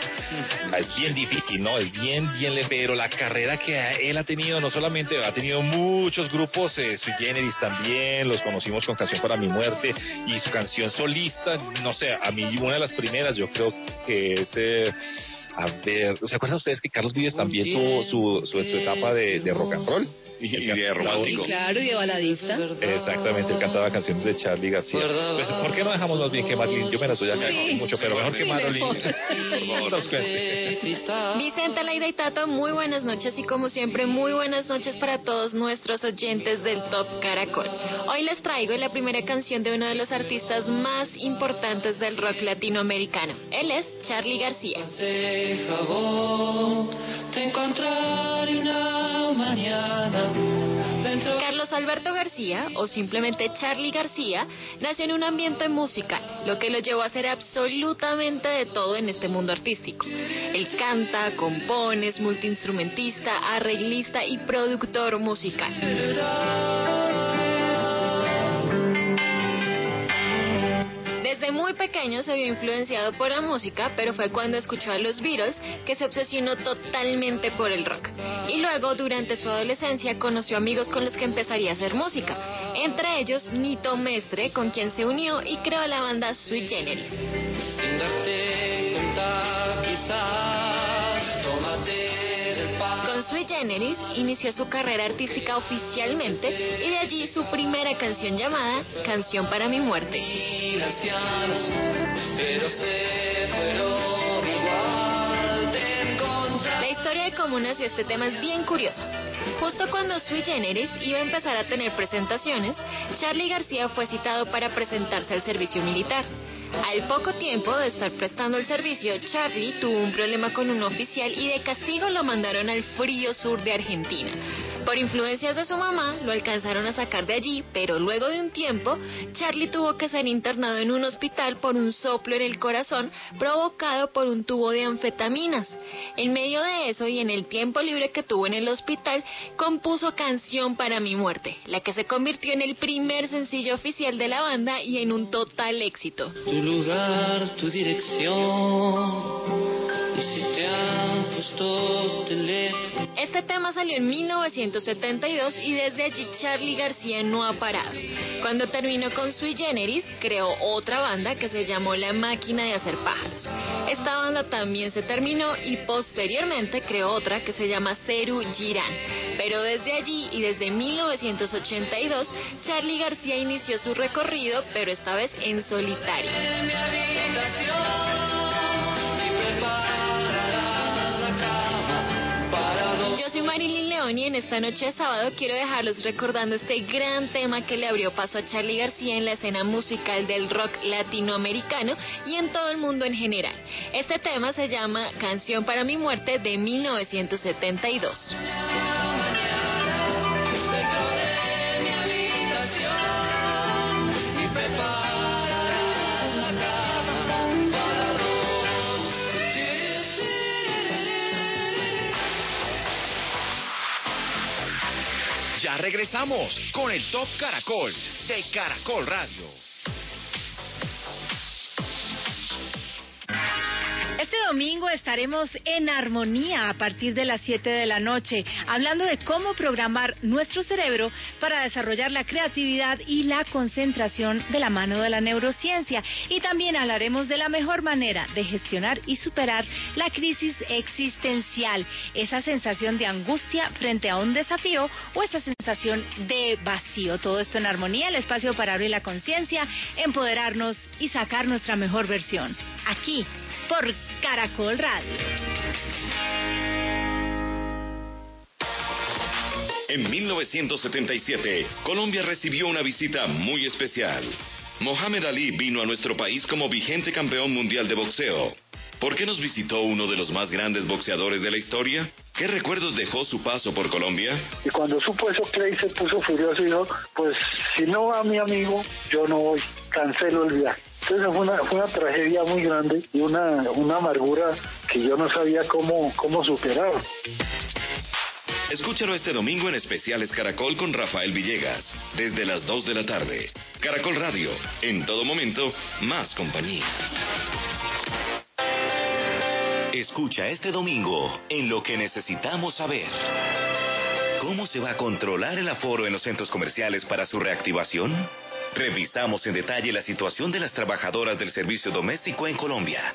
Es bien difícil, ¿no? Es bien, bien le pero la carrera que él ha tenido, no solamente ha tenido muchos grupos, eh, sui generis también, los conocimos con Canción para mi muerte y su canción solista, no sé, a mí una de las primeras yo creo que es... eh, a ver, ¿se acuerdan ustedes que Carlos Vives también tuvo su, su, su etapa de, de rock and roll? [laughs] Y, y de romántico. Claro, y de baladista. Exactamente, él cantaba canciones de Charlie García. Pues, ¿por qué no dejamos más bien que Madeline? Yo me las doy acá Sí. mucho, pero mejor que Sí, Madeline. mejor. [laughs] Por favor, nos cuente. Vicente, Leida y Tato, muy buenas noches y como siempre, muy buenas noches para todos nuestros oyentes del Top Caracol. Hoy les traigo la primera canción de uno de los artistas más importantes del rock latinoamericano. Él es Charlie García. Te encontraré una mañana dentro Carlos Alberto García, o simplemente Charlie García, nació en un ambiente musical, lo que lo llevó a hacer absolutamente de todo en este mundo artístico. Él canta, compone, es multiinstrumentista, arreglista y productor musical. Desde muy pequeño se vio influenciado por la música, pero fue cuando escuchó a los Beatles que se obsesionó totalmente por el rock. Y luego, durante su adolescencia, conoció amigos con los que empezaría a hacer música. Entre ellos, Nito Mestre, con quien se unió y creó la banda Sui Generis. sin darte cuenta, quizás. Con Sui Generis inició su carrera artística oficialmente y de allí su primera canción llamada Canción para mi muerte. La historia de cómo nació este tema es bien curiosa. Justo cuando Sui Generis iba a empezar a tener presentaciones, Charlie García fue citado para presentarse al servicio militar. Al poco tiempo de estar prestando el servicio, Charlie tuvo un problema con un oficial y de castigo lo mandaron al frío sur de Argentina. Por influencias de su mamá, lo alcanzaron a sacar de allí, pero luego de un tiempo, Charlie tuvo que ser internado en un hospital por un soplo en el corazón provocado por un tubo de anfetaminas. En medio de eso y en el tiempo libre que tuvo en el hospital, compuso Canción para mi muerte, la que se convirtió en el primer sencillo oficial de la banda y en un total éxito. Tu lugar, tu dirección. Y si te teléfono. Este tema salió en 1972 y desde allí Charlie García no ha parado. Cuando terminó con Sui Generis, creó otra banda que se llamó La Máquina de Hacer Pájaros. Esta banda también se terminó y posteriormente creó otra que se llama Ceru Girán. Pero desde allí y desde 1982, Charlie García inició su recorrido, pero esta vez en solitario. Yo soy Marilyn León y en esta noche de sábado quiero dejarlos recordando este gran tema que le abrió paso a Charlie García en la escena musical del rock latinoamericano y en todo el mundo en general. Este tema se llama Canción para mi muerte de 1972. Regresamos con el Top Caracol de Caracol Radio. Este domingo estaremos en armonía a partir de las 7 de la noche, hablando de cómo programar nuestro cerebro para desarrollar la creatividad y la concentración de la mano de la neurociencia. Y también hablaremos de la mejor manera de gestionar y superar la crisis existencial, esa sensación de angustia frente a un desafío o esa sensación de vacío. Todo esto en armonía, el espacio para abrir la conciencia, empoderarnos y sacar nuestra mejor versión. Aquí por Caracol Radio. En 1977, Colombia recibió una visita muy especial. Mohamed Ali vino a nuestro país como vigente campeón mundial de boxeo. ¿Por qué nos visitó uno de los más grandes boxeadores de la historia? ¿Qué recuerdos dejó su paso por Colombia? Y cuando supo eso, Clay se puso furioso y dijo, pues si no va mi amigo, yo no voy, cancelo el viaje. Entonces fue una, tragedia muy grande y una, una amargura que yo no sabía cómo, cómo superar. Escúchalo este domingo en Especiales Caracol con Rafael Villegas, desde las 2 de la tarde. Caracol Radio, en todo momento, más compañía. Escucha este domingo en lo que necesitamos saber. ¿Cómo se va a controlar el aforo en los centros comerciales para su reactivación? Revisamos en detalle la situación de las trabajadoras del servicio doméstico en Colombia.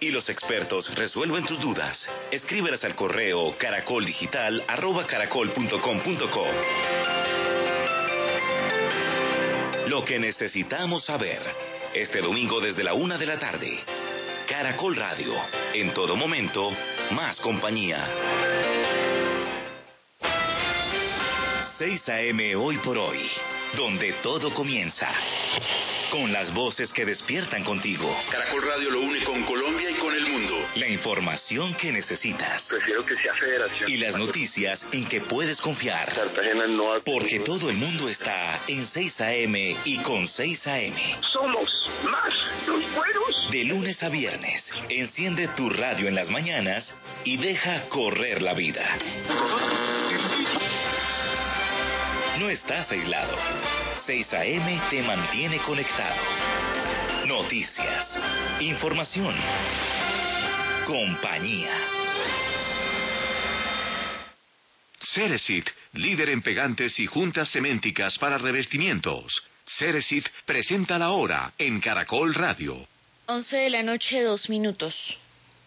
Y los expertos resuelven tus dudas. Escríbelas al correo caracoldigital.caracol.com.co. Lo que necesitamos saber. Este domingo desde la una de la tarde. Caracol Radio. En todo momento, más compañía. 6 a.m. hoy por hoy, donde todo comienza. Con las voces que despiertan contigo. Caracol Radio lo une con Colombia y con el mundo. La información que necesitas. Prefiero que sea federación. Y las noticias en que puedes confiar. Cartagena no ha Porque todo el mundo está en 6 a.m. y con 6 a.m. Somos más los buenos. De lunes a viernes, enciende tu radio en las mañanas y deja correr la vida. No estás aislado. 6 AM te mantiene conectado. Noticias, información, compañía. Ceresit, líder en pegantes y juntas ceménticas para revestimientos. Ceresit presenta la hora en Caracol Radio. 11 de la noche, dos minutos.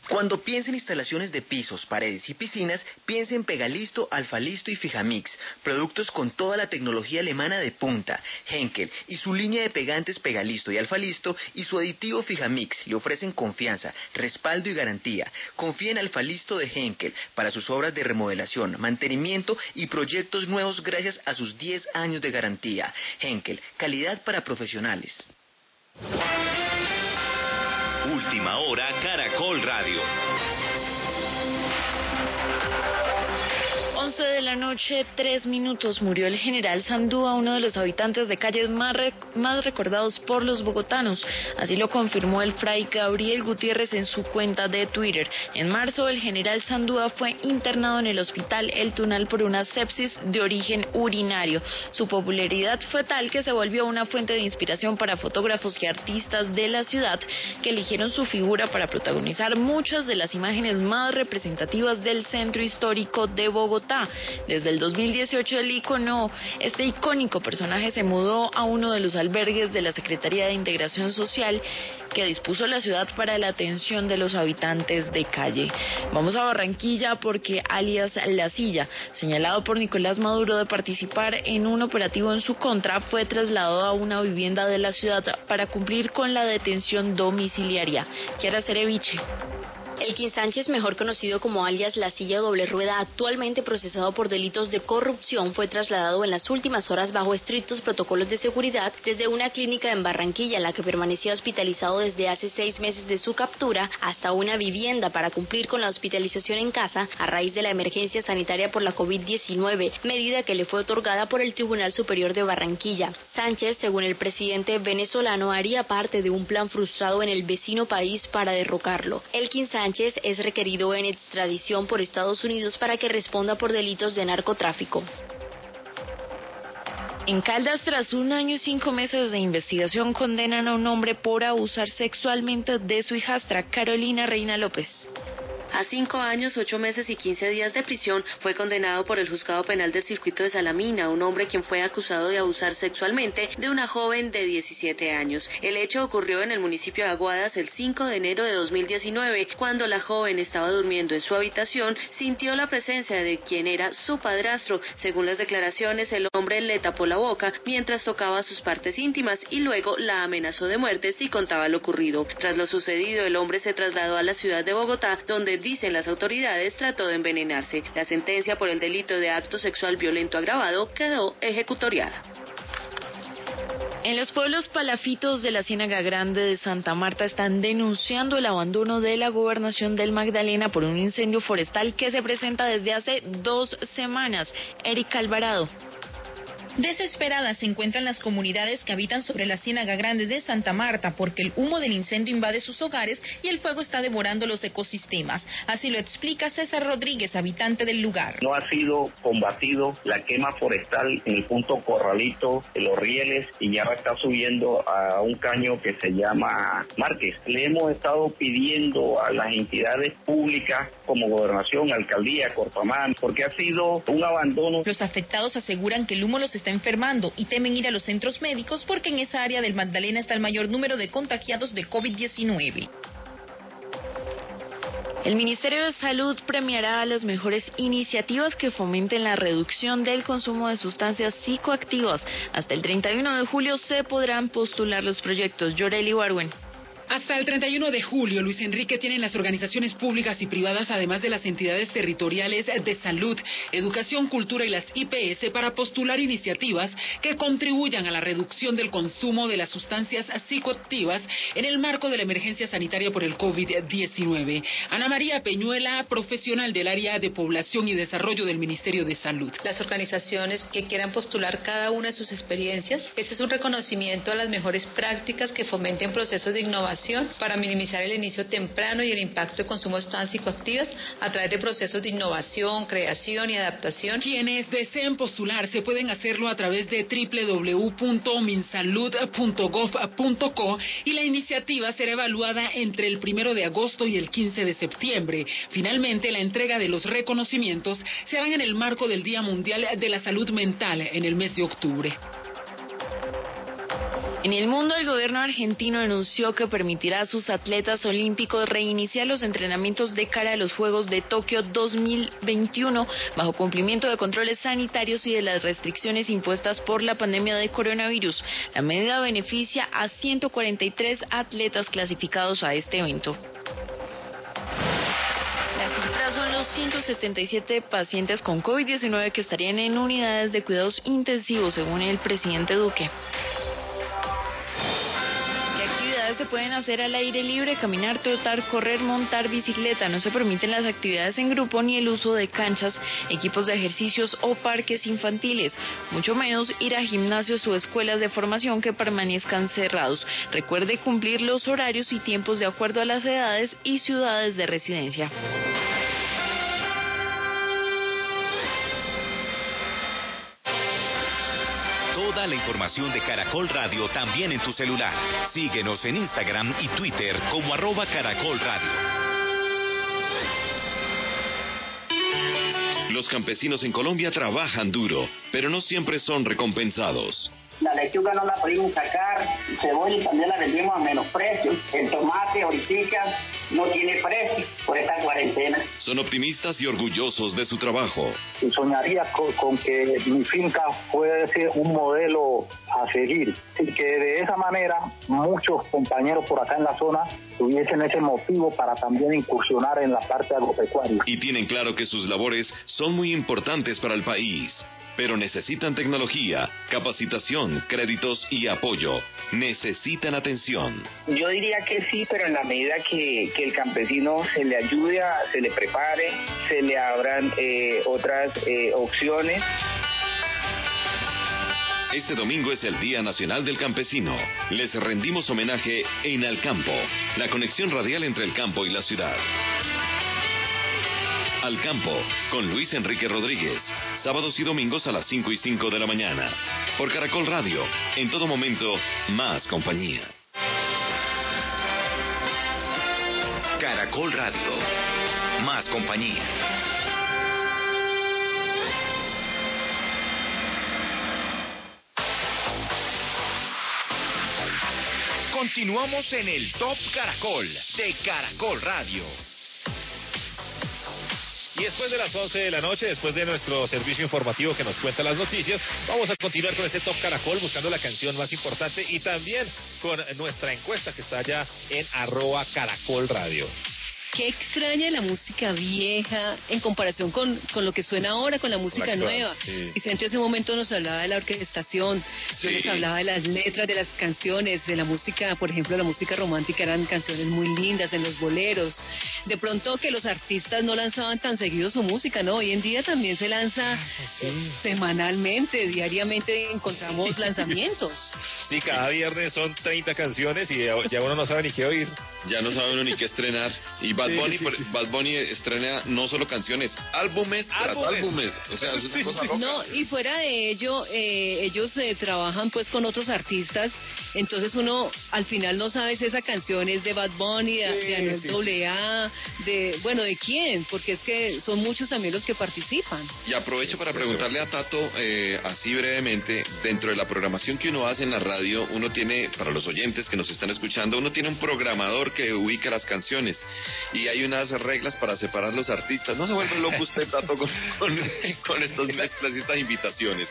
Cuando piense en instalaciones de pisos, paredes y piscinas, piense en Pegalisto, Alfalisto y Fijamix, productos con toda la tecnología alemana de punta. Henkel y su línea de pegantes Pegalisto y Alfalisto y su aditivo Fijamix le ofrecen confianza, respaldo y garantía. Confía en Alfalisto de Henkel para sus obras de remodelación, mantenimiento y proyectos nuevos gracias a sus 10 años de garantía. Henkel, calidad para profesionales. Última hora, Caracol Radio. 11 de la noche, tres minutos, murió el general Sandúa, uno de los habitantes de calles más, rec- más recordados por los bogotanos. Así lo confirmó el fray Gabriel Gutiérrez en su cuenta de Twitter. En marzo, el general Sandúa fue internado en el hospital El Tunal por una sepsis de origen urinario. Su popularidad fue tal que se volvió una fuente de inspiración para fotógrafos y artistas de la ciudad que eligieron su figura para protagonizar muchas de las imágenes más representativas del centro histórico de Bogotá. Desde el 2018 el icono, este icónico personaje se mudó a uno de los albergues de la Secretaría de Integración Social que dispuso la ciudad para la atención de los habitantes de calle. Vamos a Barranquilla porque alias La Silla, señalado por Nicolás Maduro de participar en un operativo en su contra, fue trasladado a una vivienda de la ciudad para cumplir con la detención domiciliaria. Kiara Cereviche. Elkin Sánchez, mejor conocido como alias La Silla Doble Rueda, actualmente procesado por delitos de corrupción, fue trasladado en las últimas horas bajo estrictos protocolos de seguridad desde una clínica en Barranquilla, en la que permanecía hospitalizado desde hace seis meses de su captura, hasta una vivienda para cumplir con la hospitalización en casa a raíz de la emergencia sanitaria por la COVID-19, medida que le fue otorgada por el Tribunal Superior de Barranquilla. Sánchez, según el presidente venezolano, haría parte de un plan frustrado en el vecino país para derrocarlo. Sánchez es requerido en extradición por Estados Unidos para que responda por delitos de narcotráfico. En Caldas, tras un año y cinco meses de investigación, condenan a un hombre por abusar sexualmente de su hijastra, Carolina Reina López. A cinco años, ocho meses y quince días de prisión fue condenado por el juzgado penal del circuito de Salamina, un hombre quien fue acusado de abusar sexualmente de una joven de 17 años. El hecho ocurrió en el municipio de Aguadas el 5 de enero de 2019, cuando la joven estaba durmiendo en su habitación, sintió la presencia de quien era su padrastro. Según las declaraciones, el hombre le tapó la boca mientras tocaba sus partes íntimas y luego la amenazó de muerte si contaba lo ocurrido. Tras lo sucedido, el hombre se trasladó a la ciudad de Bogotá, donde dicen las autoridades, trató de envenenarse. La sentencia por el delito de acto sexual violento agravado quedó ejecutoriada. En los pueblos palafitos de la Ciénaga Grande de Santa Marta están denunciando el abandono de la gobernación del Magdalena por un incendio forestal que se presenta desde hace dos semanas. Erika Alvarado. Desesperadas se encuentran las comunidades que habitan sobre la Ciénaga Grande de Santa Marta porque el humo del incendio invade sus hogares y el fuego está devorando los ecosistemas. Así lo explica César Rodríguez, habitante del lugar. No ha sido combatido la quema forestal en el punto Corralito de los Rieles y ya está subiendo a un caño que se llama Márquez. Le hemos estado pidiendo a las entidades públicas como gobernación, alcaldía, Corpamán, porque ha sido un abandono. Los afectados aseguran que el humo los está enfermando y temen ir a los centros médicos porque en esa área del Magdalena está el mayor número de contagiados de COVID-19. El Ministerio de Salud premiará a las mejores iniciativas que fomenten la reducción del consumo de sustancias psicoactivas. Hasta el 31 de julio se podrán postular los proyectos. Yoreli Warwen. Hasta el 31 de julio, Luis Enrique tienen las organizaciones públicas y privadas, además de las entidades territoriales de salud, educación, cultura y las IPS, para postular iniciativas que contribuyan a la reducción del consumo de las sustancias psicoactivas en el marco de la emergencia sanitaria por el COVID-19. Ana María Peñuela, profesional del área de población y desarrollo del Ministerio de Salud. Las organizaciones que quieran postular cada una de sus experiencias, este es un reconocimiento a las mejores prácticas que fomenten procesos de innovación para minimizar el inicio temprano y el impacto de consumo de sustancias psicoactivas a través de procesos de innovación, creación y adaptación. Quienes deseen postularse pueden hacerlo a través de www.minsalud.gov.co y la iniciativa será evaluada entre el primero de agosto y el 15 de septiembre. Finalmente, la entrega de los reconocimientos se hará en el marco del Día Mundial de la Salud Mental en el mes de octubre. En el mundo, el gobierno argentino anunció que permitirá a sus atletas olímpicos reiniciar los entrenamientos de cara a los Juegos de Tokio 2021 bajo cumplimiento de controles sanitarios y de las restricciones impuestas por la pandemia de coronavirus. La medida beneficia a 143 atletas clasificados a este evento. Las cifras son los 177 pacientes con COVID-19 que estarían en unidades de cuidados intensivos, según el presidente Duque se pueden hacer al aire libre, caminar, trotar, correr, montar bicicleta. No se permiten las actividades en grupo ni el uso de canchas, equipos de ejercicios o parques infantiles, mucho menos ir a gimnasios o escuelas de formación que permanezcan cerrados. Recuerde cumplir los horarios y tiempos de acuerdo a las edades y ciudades de residencia. La información de Caracol Radio también en tu celular. Síguenos en Instagram y Twitter como arroba Caracol Radio. Los campesinos en Colombia trabajan duro, pero no siempre son recompensados. La lechuga no la pudimos sacar, cebolla también la vendimos a menos precio, el tomate ahorita no tiene precio por esta cuarentena. Son optimistas y orgullosos de su trabajo. Y soñaría con, con que mi finca puede ser un modelo a seguir y que de esa manera muchos compañeros por acá en la zona tuviesen ese motivo para también incursionar en la parte agropecuaria. Y tienen claro que sus labores son muy importantes para el país pero necesitan tecnología, capacitación, créditos y apoyo. Necesitan atención. Yo diría que sí, pero en la medida que, que el campesino se le ayude, a, se le prepare, se le abran eh, otras eh, opciones. Este domingo es el Día Nacional del Campesino. Les rendimos homenaje en Al Campo, la conexión radial entre el campo y la ciudad. Al campo, con Luis Enrique Rodríguez. Sábados y domingos a las 5 y 5 de la mañana. Por Caracol Radio. En todo momento, más compañía. Caracol Radio. Más compañía. Continuamos en el Top Caracol de Caracol Radio. Y después de las 11 de la noche, después de nuestro servicio informativo que nos cuenta las noticias, vamos a continuar con ese Top Caracol buscando la canción más importante y también con nuestra encuesta que está allá en arroba Caracol Radio. Qué extraña la música vieja en comparación con, con lo que suena ahora, con la música nueva. sí. Vicente hace un momento nos hablaba de la orquestación, Sí. nos hablaba de las letras de las canciones, de la música, por ejemplo, la música romántica eran canciones muy lindas en los boleros. De pronto que los artistas no lanzaban tan seguido su música, ¿no? Hoy en día también se lanza semanalmente, diariamente encontramos lanzamientos. Sí, cada viernes son 30 canciones y ya uno no sabe ni qué oír. Ya no sabe uno ni qué estrenar. Y Bad Sí, Bunny, sí, por- sí. Bad Bunny estrena no solo canciones, álbumes tras Álbumes. álbumes. O sea, es una cosa loca. No, y fuera de ello, eh, ellos eh, trabajan pues con otros artistas, entonces uno al final no sabe si esa canción es de Bad Bunny, de, Sí, de Anuel sí, AA, de, bueno, de quién, porque es que son muchos también los que participan. Y aprovecho para preguntarle a Tato, eh, así brevemente, dentro de la programación que uno hace en la radio, uno tiene, para los oyentes que nos están escuchando, uno tiene un programador que ubica las canciones y hay unas reglas para separar los artistas. No se vuelve loco usted, Tato, con, con, con estas mezclas y estas invitaciones.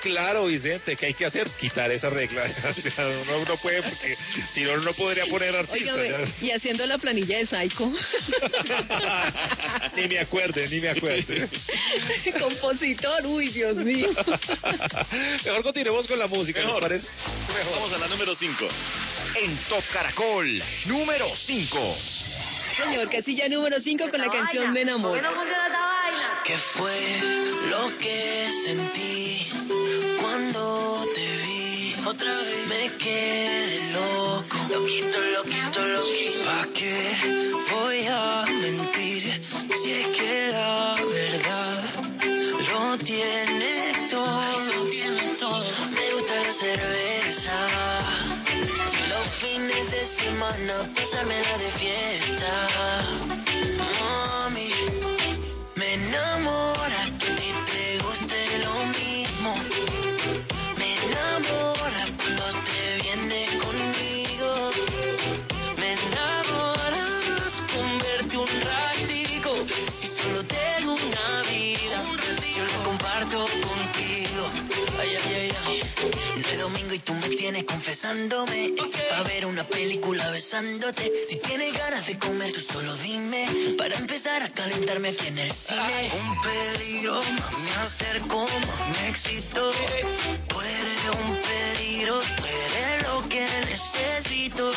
Claro, Vicente, ¿qué hay que hacer? Quitar esa regla. [laughs] O sea, uno no puede, porque si no, no podría poner artistas. Oiga, y haciendo la planilla de Psycho. [laughs] Ni me acuerde, ni me acuerde. [laughs] compositor, uy, Dios mío. Mejor continuemos con la música, ¿nos Mejor. parece? Vamos a la número 5. En Top Caracol, número 5. Señor, casilla número 5 con la canción Me enamoro. ¿Qué fue lo que sentí cuando te vi? Otra vez me quedé loco, loquito, loquito, loquito. ¿Pa' qué voy a mentir si es que la verdad lo tiene semana pasármela de fiesta. Confesándome. Pa' ver una película besándote. Si tienes ganas de comer, tú solo dime. Para empezar a calentarme aquí en el cine. Un peligro, me acerco, me excito. Tú eres un peligro, tú eres lo que necesito.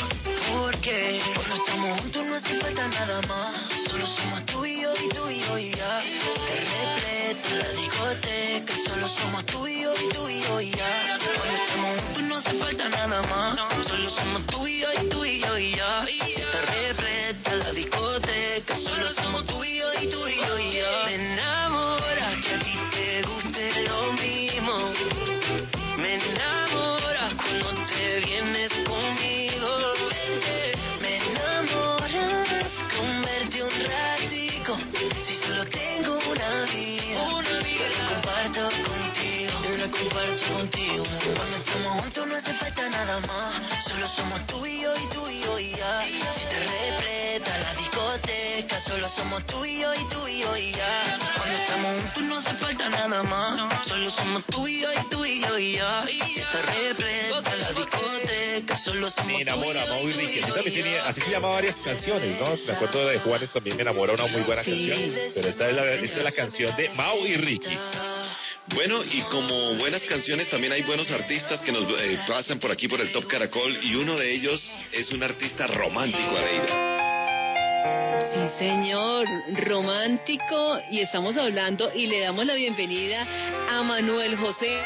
Porque cuando estamos juntos no hace falta nada más. Solo somos tú y yo y tú y yo y ya. Se repleta la discoteca. Solo somos tú y yo y tú y yo y ya. Juntos no hace falta nada más. Solo somos tú y yo y tú y yo y ya. No hace falta nada más. Solo somos tú y yo y tú y yo y ya. Si te repleta la discoteca, solo somos tú y yo y tú y yo y ya. Cuando estamos juntos no hace falta nada más. Solo somos tú y yo y tú y yo y ya. Si te repleta la discoteca, solo somos Me enamora, tú y yo Mau y tú Ricky. y Así yo también tiene, así se llama varias canciones, ¿no? Me acuerdo de Juanes también me enamora una muy buena Sí. canción. Pero esta es la, esta es la canción de Mau y Ricky. Bueno, y como buenas canciones, también hay buenos artistas que nos eh, pasan por aquí por el Top Caracol y uno de ellos es un artista romántico, Aleida. Sí, señor, romántico y estamos hablando y le damos la bienvenida a Manuel José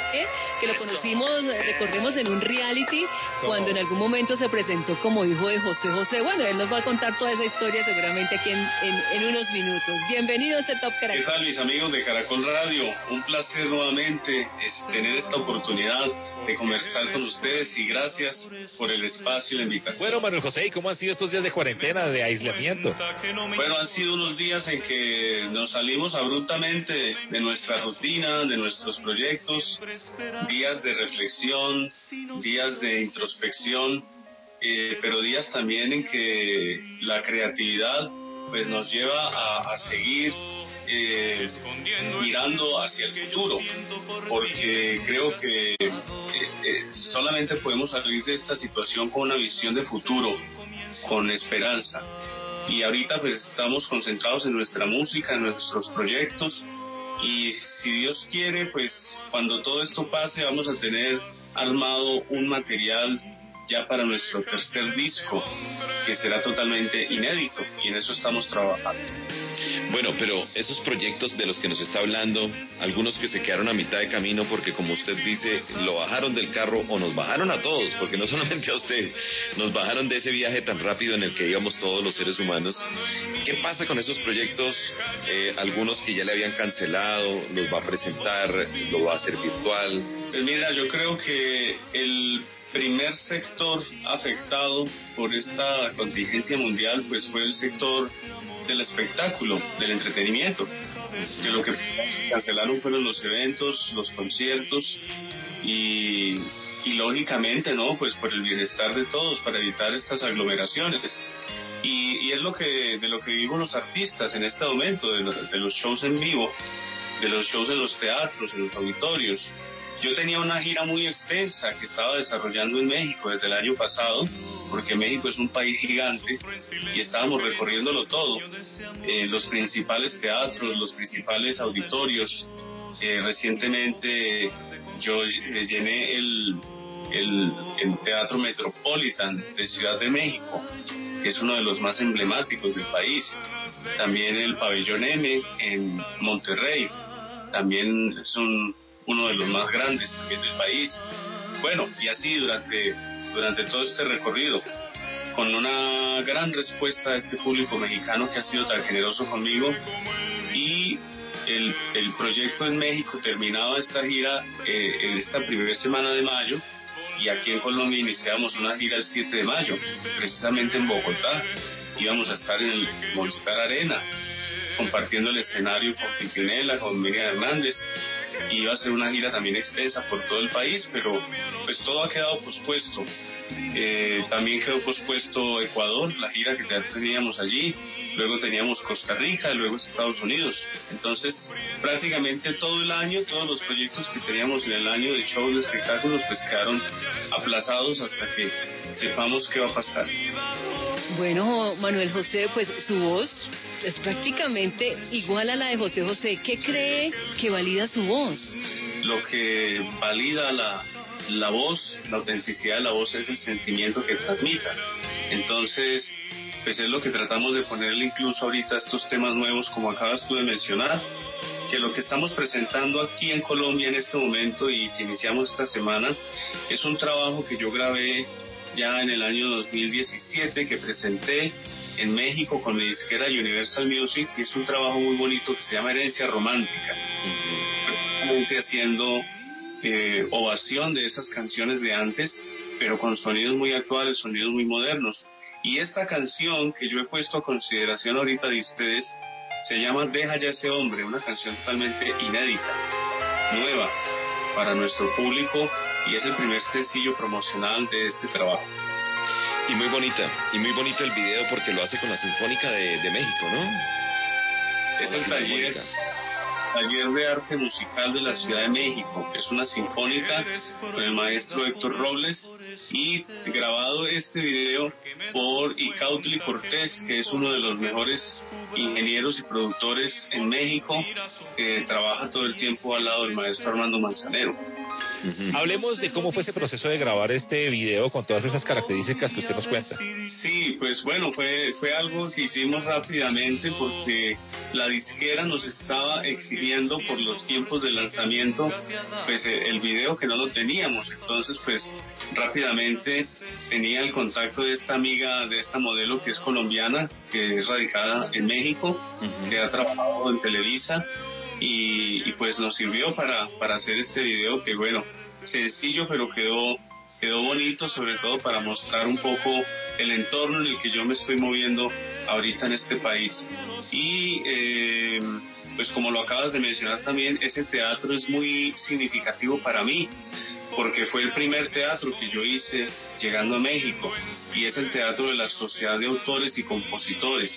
que lo conocimos, recordemos, en un reality, cuando en algún momento se presentó como hijo de José José. Bueno, él nos va a contar toda esa historia seguramente aquí en, en, unos minutos. Bienvenido a este Top Caracol. ¿Qué tal, mis amigos de Caracol Radio? Un placer nuevamente tener esta oportunidad de conversar con ustedes y gracias por el espacio y la invitación. Bueno, Manuel José, ¿y cómo han sido estos días de cuarentena, de aislamiento? Bueno, han sido unos días en que nos salimos abruptamente de nuestra rutina, de nuestros proyectos, días de reflexión, días de introspección, eh, pero días también en que la creatividad pues nos lleva a, seguir eh, mirando hacia el futuro, porque creo que eh, solamente podemos salir de esta situación con una visión de futuro, con esperanza. Y ahorita pues estamos concentrados en nuestra música, en nuestros proyectos, y si Dios quiere, pues cuando todo esto pase vamos a tener armado un material ya para nuestro tercer disco, que será totalmente inédito, y en eso estamos trabajando. Bueno, pero esos proyectos de los que nos está hablando, algunos que se quedaron a mitad de camino porque como usted dice, lo bajaron del carro o nos bajaron a todos, porque no solamente a usted, nos bajaron de ese viaje tan rápido en el que íbamos todos los seres humanos. ¿Qué pasa con esos proyectos? Eh, algunos que ya le habían cancelado, los va a presentar, lo va a hacer virtual. Pues mira, yo creo que el primer sector afectado por esta contingencia mundial pues fue el sector del espectáculo, del entretenimiento. Que lo que cancelaron fueron los eventos, los conciertos y, y lógicamente, ¿no? Pues por el bienestar de todos, para evitar estas aglomeraciones. Y, y, es lo que de lo que vivimos los artistas en este momento, de, de los shows en vivo, de los shows en los teatros, en los auditorios. Yo tenía una gira muy extensa que estaba desarrollando en México desde el año pasado, porque México es un país gigante y estábamos recorriéndolo todo, eh, los principales teatros, los principales auditorios. Eh, recientemente yo llené el, el, el Teatro Metropolitan de Ciudad de México, que es uno de los más emblemáticos del país. También el Pabellón M en Monterrey, también es uno de los más grandes también del país. Bueno, y así durante, durante todo este recorrido, con una gran respuesta de este público mexicano que ha sido tan generoso conmigo y el, el proyecto en México terminaba esta gira eh, en esta primera semana de mayo y aquí en Colombia iniciamos una gira el 7 de mayo, precisamente en Bogotá. Íbamos a estar en el Movistar Arena, compartiendo el escenario con Pimpinela, con Miriam Hernández, iba a ser una gira también extensa por todo el país, pero pues todo ha quedado pospuesto. Eh, también quedó pospuesto Ecuador, la gira que teníamos allí, luego teníamos Costa Rica, luego Estados Unidos. Entonces, prácticamente todo el año, todos los proyectos que teníamos en el año de shows, de espectáculos, pues quedaron aplazados hasta que sepamos qué va a pasar. Bueno, Manuel José, pues su voz es prácticamente igual a la de José José. ¿Qué cree que valida su voz? Lo que valida la, la voz, la autenticidad de la voz es el sentimiento que transmita. Entonces, pues es lo que tratamos de ponerle incluso ahorita a estos temas nuevos, como acabas tú de mencionar, que lo que estamos presentando aquí en Colombia en este momento y que iniciamos esta semana es un trabajo que yo grabé ya en el año 2017 que presenté en México con mi disquera Universal Music y es un trabajo muy bonito que se llama Herencia Romántica. haciendo eh, ovación de esas canciones de antes, pero con sonidos muy actuales, sonidos muy modernos. Y esta canción que yo he puesto a consideración ahorita de ustedes se llama Deja ya ese hombre, una canción totalmente inédita, nueva para nuestro público y es el primer sencillo promocional de este trabajo. Y muy bonita, y muy bonito el video porque lo hace con la Sinfónica de, de México, ¿no? Es el taller, taller de arte musical de la Ciudad de México. Es una sinfónica con el maestro Héctor Robles y grabado este video por Icautli Cortés, que es uno de los mejores ingenieros y productores en México, que trabaja todo el tiempo al lado del maestro Armando Manzanero. Hablemos de cómo fue ese proceso de grabar este video con todas esas características que usted nos cuenta. Sí, pues bueno, fue, fue algo que hicimos rápidamente porque la disquera nos estaba exigiendo por los tiempos de lanzamiento pues eh, el video que no lo teníamos. Entonces pues rápidamente tenía el contacto de esta amiga, de esta modelo que es colombiana, que es radicada en México, que ha trabajado en Televisa y, y pues nos sirvió para, para hacer este video que bueno, sencillo pero quedó quedó bonito sobre todo para mostrar un poco el entorno en el que yo me estoy moviendo ahorita en este país. Y eh, pues como lo acabas de mencionar también ese teatro es muy significativo para mí porque fue el primer teatro que yo hice llegando a México y es el teatro de la Sociedad de Autores y Compositores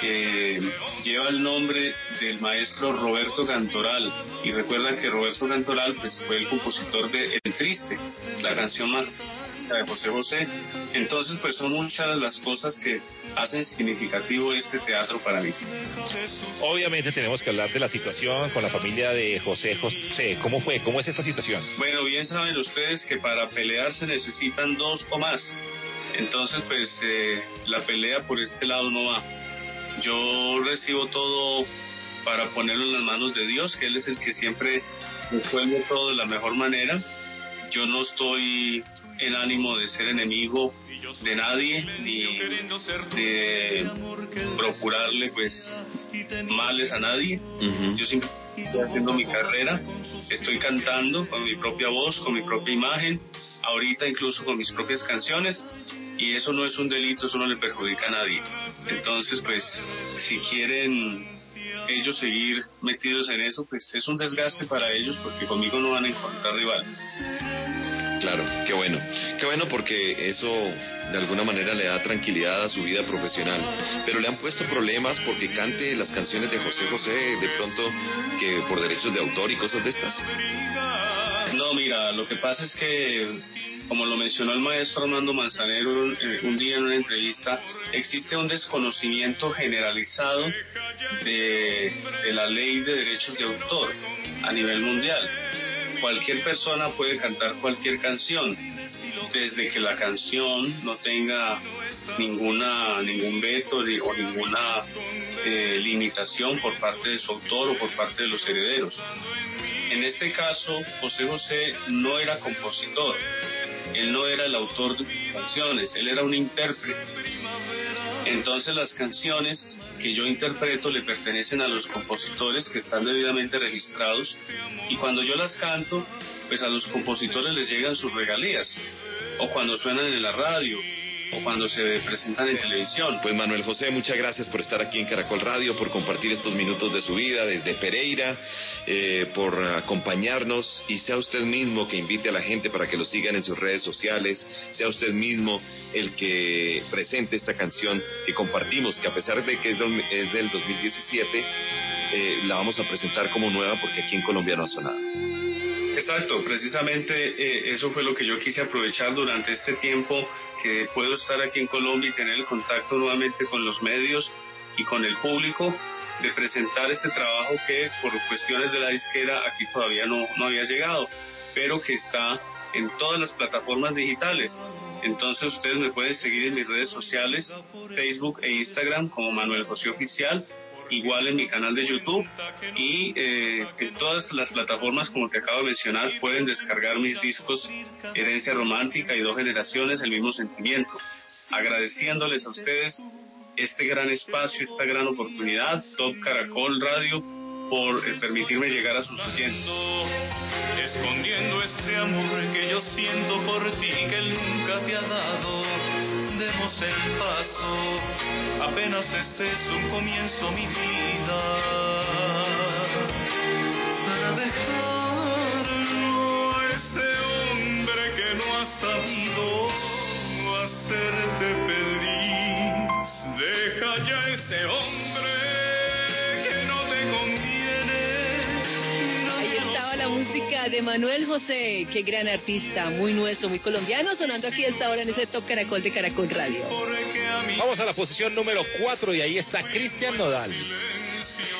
que lleva el nombre del maestro Roberto Cantoral y recuerda que Roberto Cantoral pues fue el compositor de El Triste, la canción más de José José. Entonces, pues son muchas las cosas que hacen significativo este teatro para mí. Obviamente tenemos que hablar de la situación con la familia de José José. ¿Cómo fue? ¿Cómo es esta situación? Bueno, bien saben ustedes que para pelear se necesitan dos o más. Entonces, pues eh, la pelea por este lado no va. Yo recibo todo para ponerlo en las manos de Dios, que Él es el que siempre resuelve todo de la mejor manera. Yo no estoy en ánimo de ser enemigo de nadie ni de procurarle pues males a nadie. Yo siempre estoy haciendo mi carrera, estoy cantando con mi propia voz, con mi propia imagen, ahorita incluso con mis propias canciones y eso no es un delito, eso no le perjudica a nadie. Entonces pues si quieren ellos seguir metidos en eso, pues es un desgaste para ellos porque conmigo no van a encontrar rivales. Claro, qué bueno. Qué bueno porque eso de alguna manera le da tranquilidad a su vida profesional. Pero le han puesto problemas porque cante las canciones de José José de pronto que por derechos de autor y cosas de estas. No, mira, lo que pasa es que, como lo mencionó el maestro Armando Manzanero eh, un día en una entrevista, existe un desconocimiento generalizado de, de la ley de derechos de autor a nivel mundial. Cualquier persona puede cantar cualquier canción, desde que la canción no tenga ninguna ningún veto o ninguna eh, limitación por parte de su autor o por parte de los herederos. En este caso, José José no era compositor, él no era el autor de canciones, él era un intérprete. Entonces las canciones que yo interpreto le pertenecen a los compositores que están debidamente registrados y cuando yo las canto, pues a los compositores les llegan sus regalías o cuando suenan en la radio o cuando se presentan en televisión. Pues Manuel José, muchas gracias por estar aquí en Caracol Radio, por compartir estos minutos de su vida desde Pereira, eh, por acompañarnos y sea usted mismo que invite a la gente para que lo sigan en sus redes sociales, sea usted mismo el que presente esta canción que compartimos, que a pesar de que es del 2017, eh, la vamos a presentar como nueva porque aquí en Colombia no ha sonado. Exacto, precisamente eh, eso fue lo que yo quise aprovechar durante este tiempo que puedo estar aquí en Colombia y tener el contacto nuevamente con los medios y con el público de presentar este trabajo que por cuestiones de la disquera aquí todavía no, no había llegado, pero que está en todas las plataformas digitales. Entonces ustedes me pueden seguir en mis redes sociales, Facebook e Instagram como Manuel José Oficial igual en mi canal de YouTube y eh, en todas las plataformas como te acabo de mencionar pueden descargar mis discos Herencia Romántica y Dos Generaciones, el mismo sentimiento. Agradeciéndoles a ustedes este gran espacio, esta gran oportunidad, Top Caracol Radio, por eh, permitirme llegar a sus oyentes. Escondiendo este amor que yo siento por ti que nunca te ha dado, demos el paso, apenas este es un comienzo mi vida, para dejarlo a ese hombre que no ha sabido hacerte feliz, deja ya ese hombre música de Manuel José, qué gran artista, muy nuestro, muy colombiano, sonando aquí a esta hora en ese Top Caracol de Caracol Radio. Vamos a la posición número 4 y ahí está Cristian Nodal.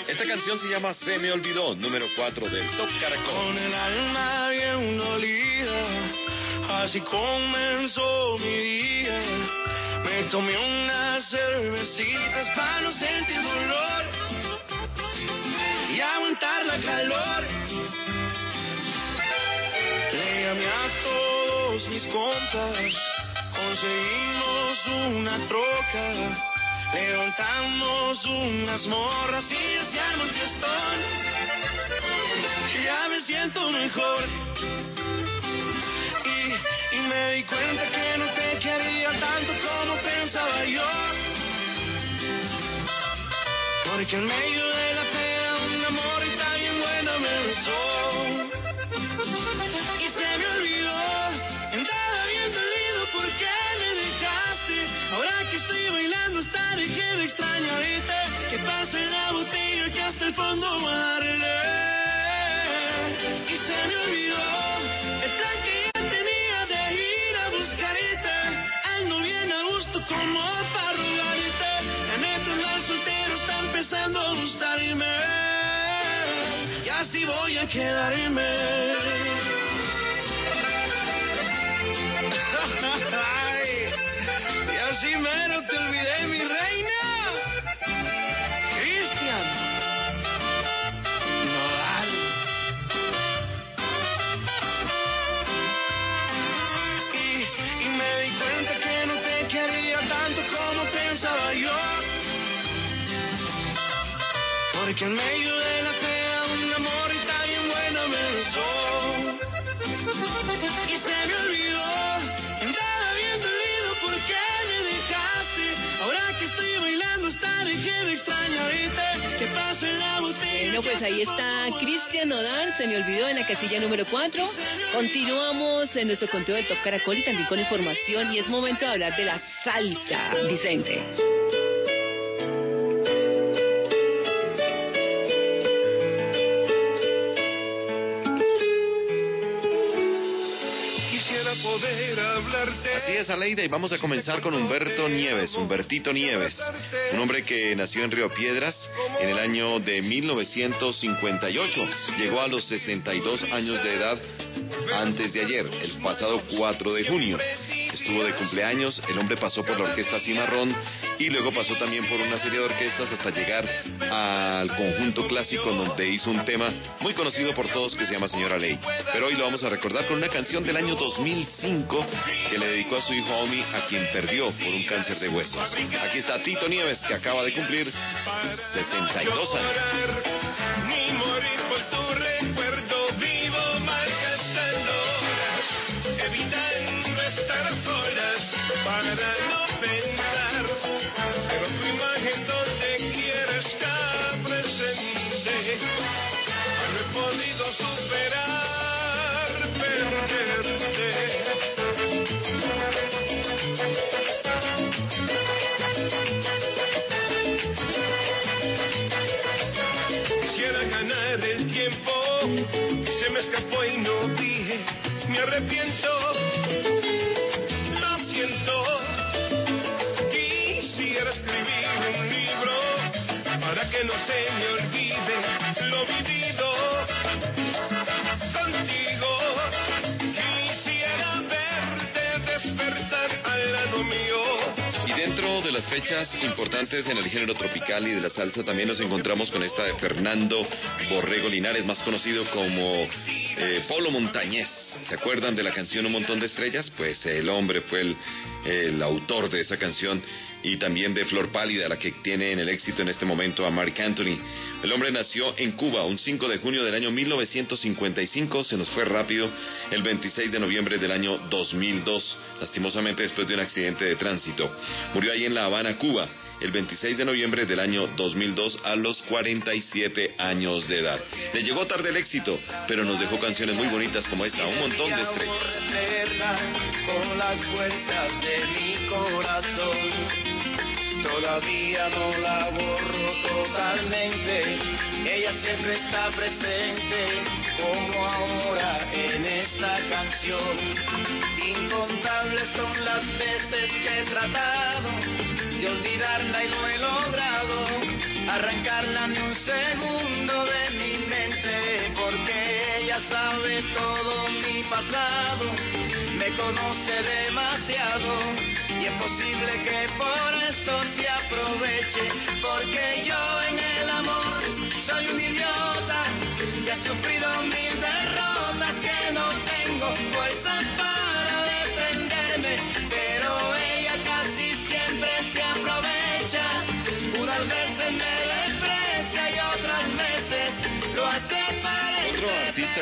Esta canción se llama Se me olvidó, número 4 del Top Caracol. Con el alma bien así comenzó mi día. Me tomé unas cervecitas para no sentir dolor y aguantar la calor. Le llamé a todos mis compas, conseguimos una troca. Levantamos unas morras y se armó. Ya me siento mejor. Y, y me di cuenta que no te quería tanto como pensaba yo. Porque en medio de la pena una morrita bien buena me besó. Estoy bailando hasta dejé de extrañarte. Que pase la botella que hasta el fondo darle. Y se me olvidó el plan que ya tenía de ir a buscarte. Ando bien a gusto como para rogarte. La neta andar soltero está empezando a gustarme. Y así voy a quedarme. Porque en medio de la pena una morrita bien buena me besó. Y se me olvidó, andaba bien dolido porque me dejaste. Ahora que estoy bailando hasta dejé de extrañarte. Que pase la botella. Bueno, pues ahí está Cristian Nodal, se me olvidó en la casilla número 4. Continuamos en nuestro conteo del Top Caracol y también con información y es momento de hablar de la salsa, Vicente. Aleida, y vamos a comenzar con Humberto Nieves, Humbertito Nieves, un hombre que nació en Río Piedras en el año de 1958. Llegó a los 62 años de edad antes de ayer, el pasado 4 de junio. Estuvo de cumpleaños, el hombre pasó por la orquesta Cimarrón y luego pasó también por una serie de orquestas hasta llegar al conjunto clásico donde hizo un tema muy conocido por todos que se llama Señora Ley. Pero hoy lo vamos a recordar con una canción del año 2005 que le dedicó a su hijo Omi, a quien perdió por un cáncer de huesos. Aquí está Tito Nieves, que acaba de cumplir 62 años. Fechas importantes en el género tropical y de la salsa también nos encontramos con esta de Fernando Borrego Linares, más conocido como eh, Polo Montañés. ¿Se acuerdan de la canción Un montón de estrellas? Pues el hombre fue el, el autor de esa canción y también de Flor Pálida, la que tiene en el éxito en este momento a Mark Anthony. El hombre nació en Cuba un 5 de junio del año 1955, se nos fue rápido el 26 de noviembre del año 2002, lastimosamente después de un accidente de tránsito. Murió ahí en La Habana, Cuba, el 26 de noviembre del año 2002 a los 47 años de edad. Le llegó tarde el éxito, pero nos dejó canciones muy bonitas como esta, un montón de estrellas. De mi corazón. Todavía no la borro totalmente, ella siempre está presente, como ahora en esta canción. Incontables son las veces que he tratado de olvidarla y no he logrado arrancarla ni conoce demasiado. Y es posible que por eso se aproveche, porque yo en el amor soy un idiota que ha sufrido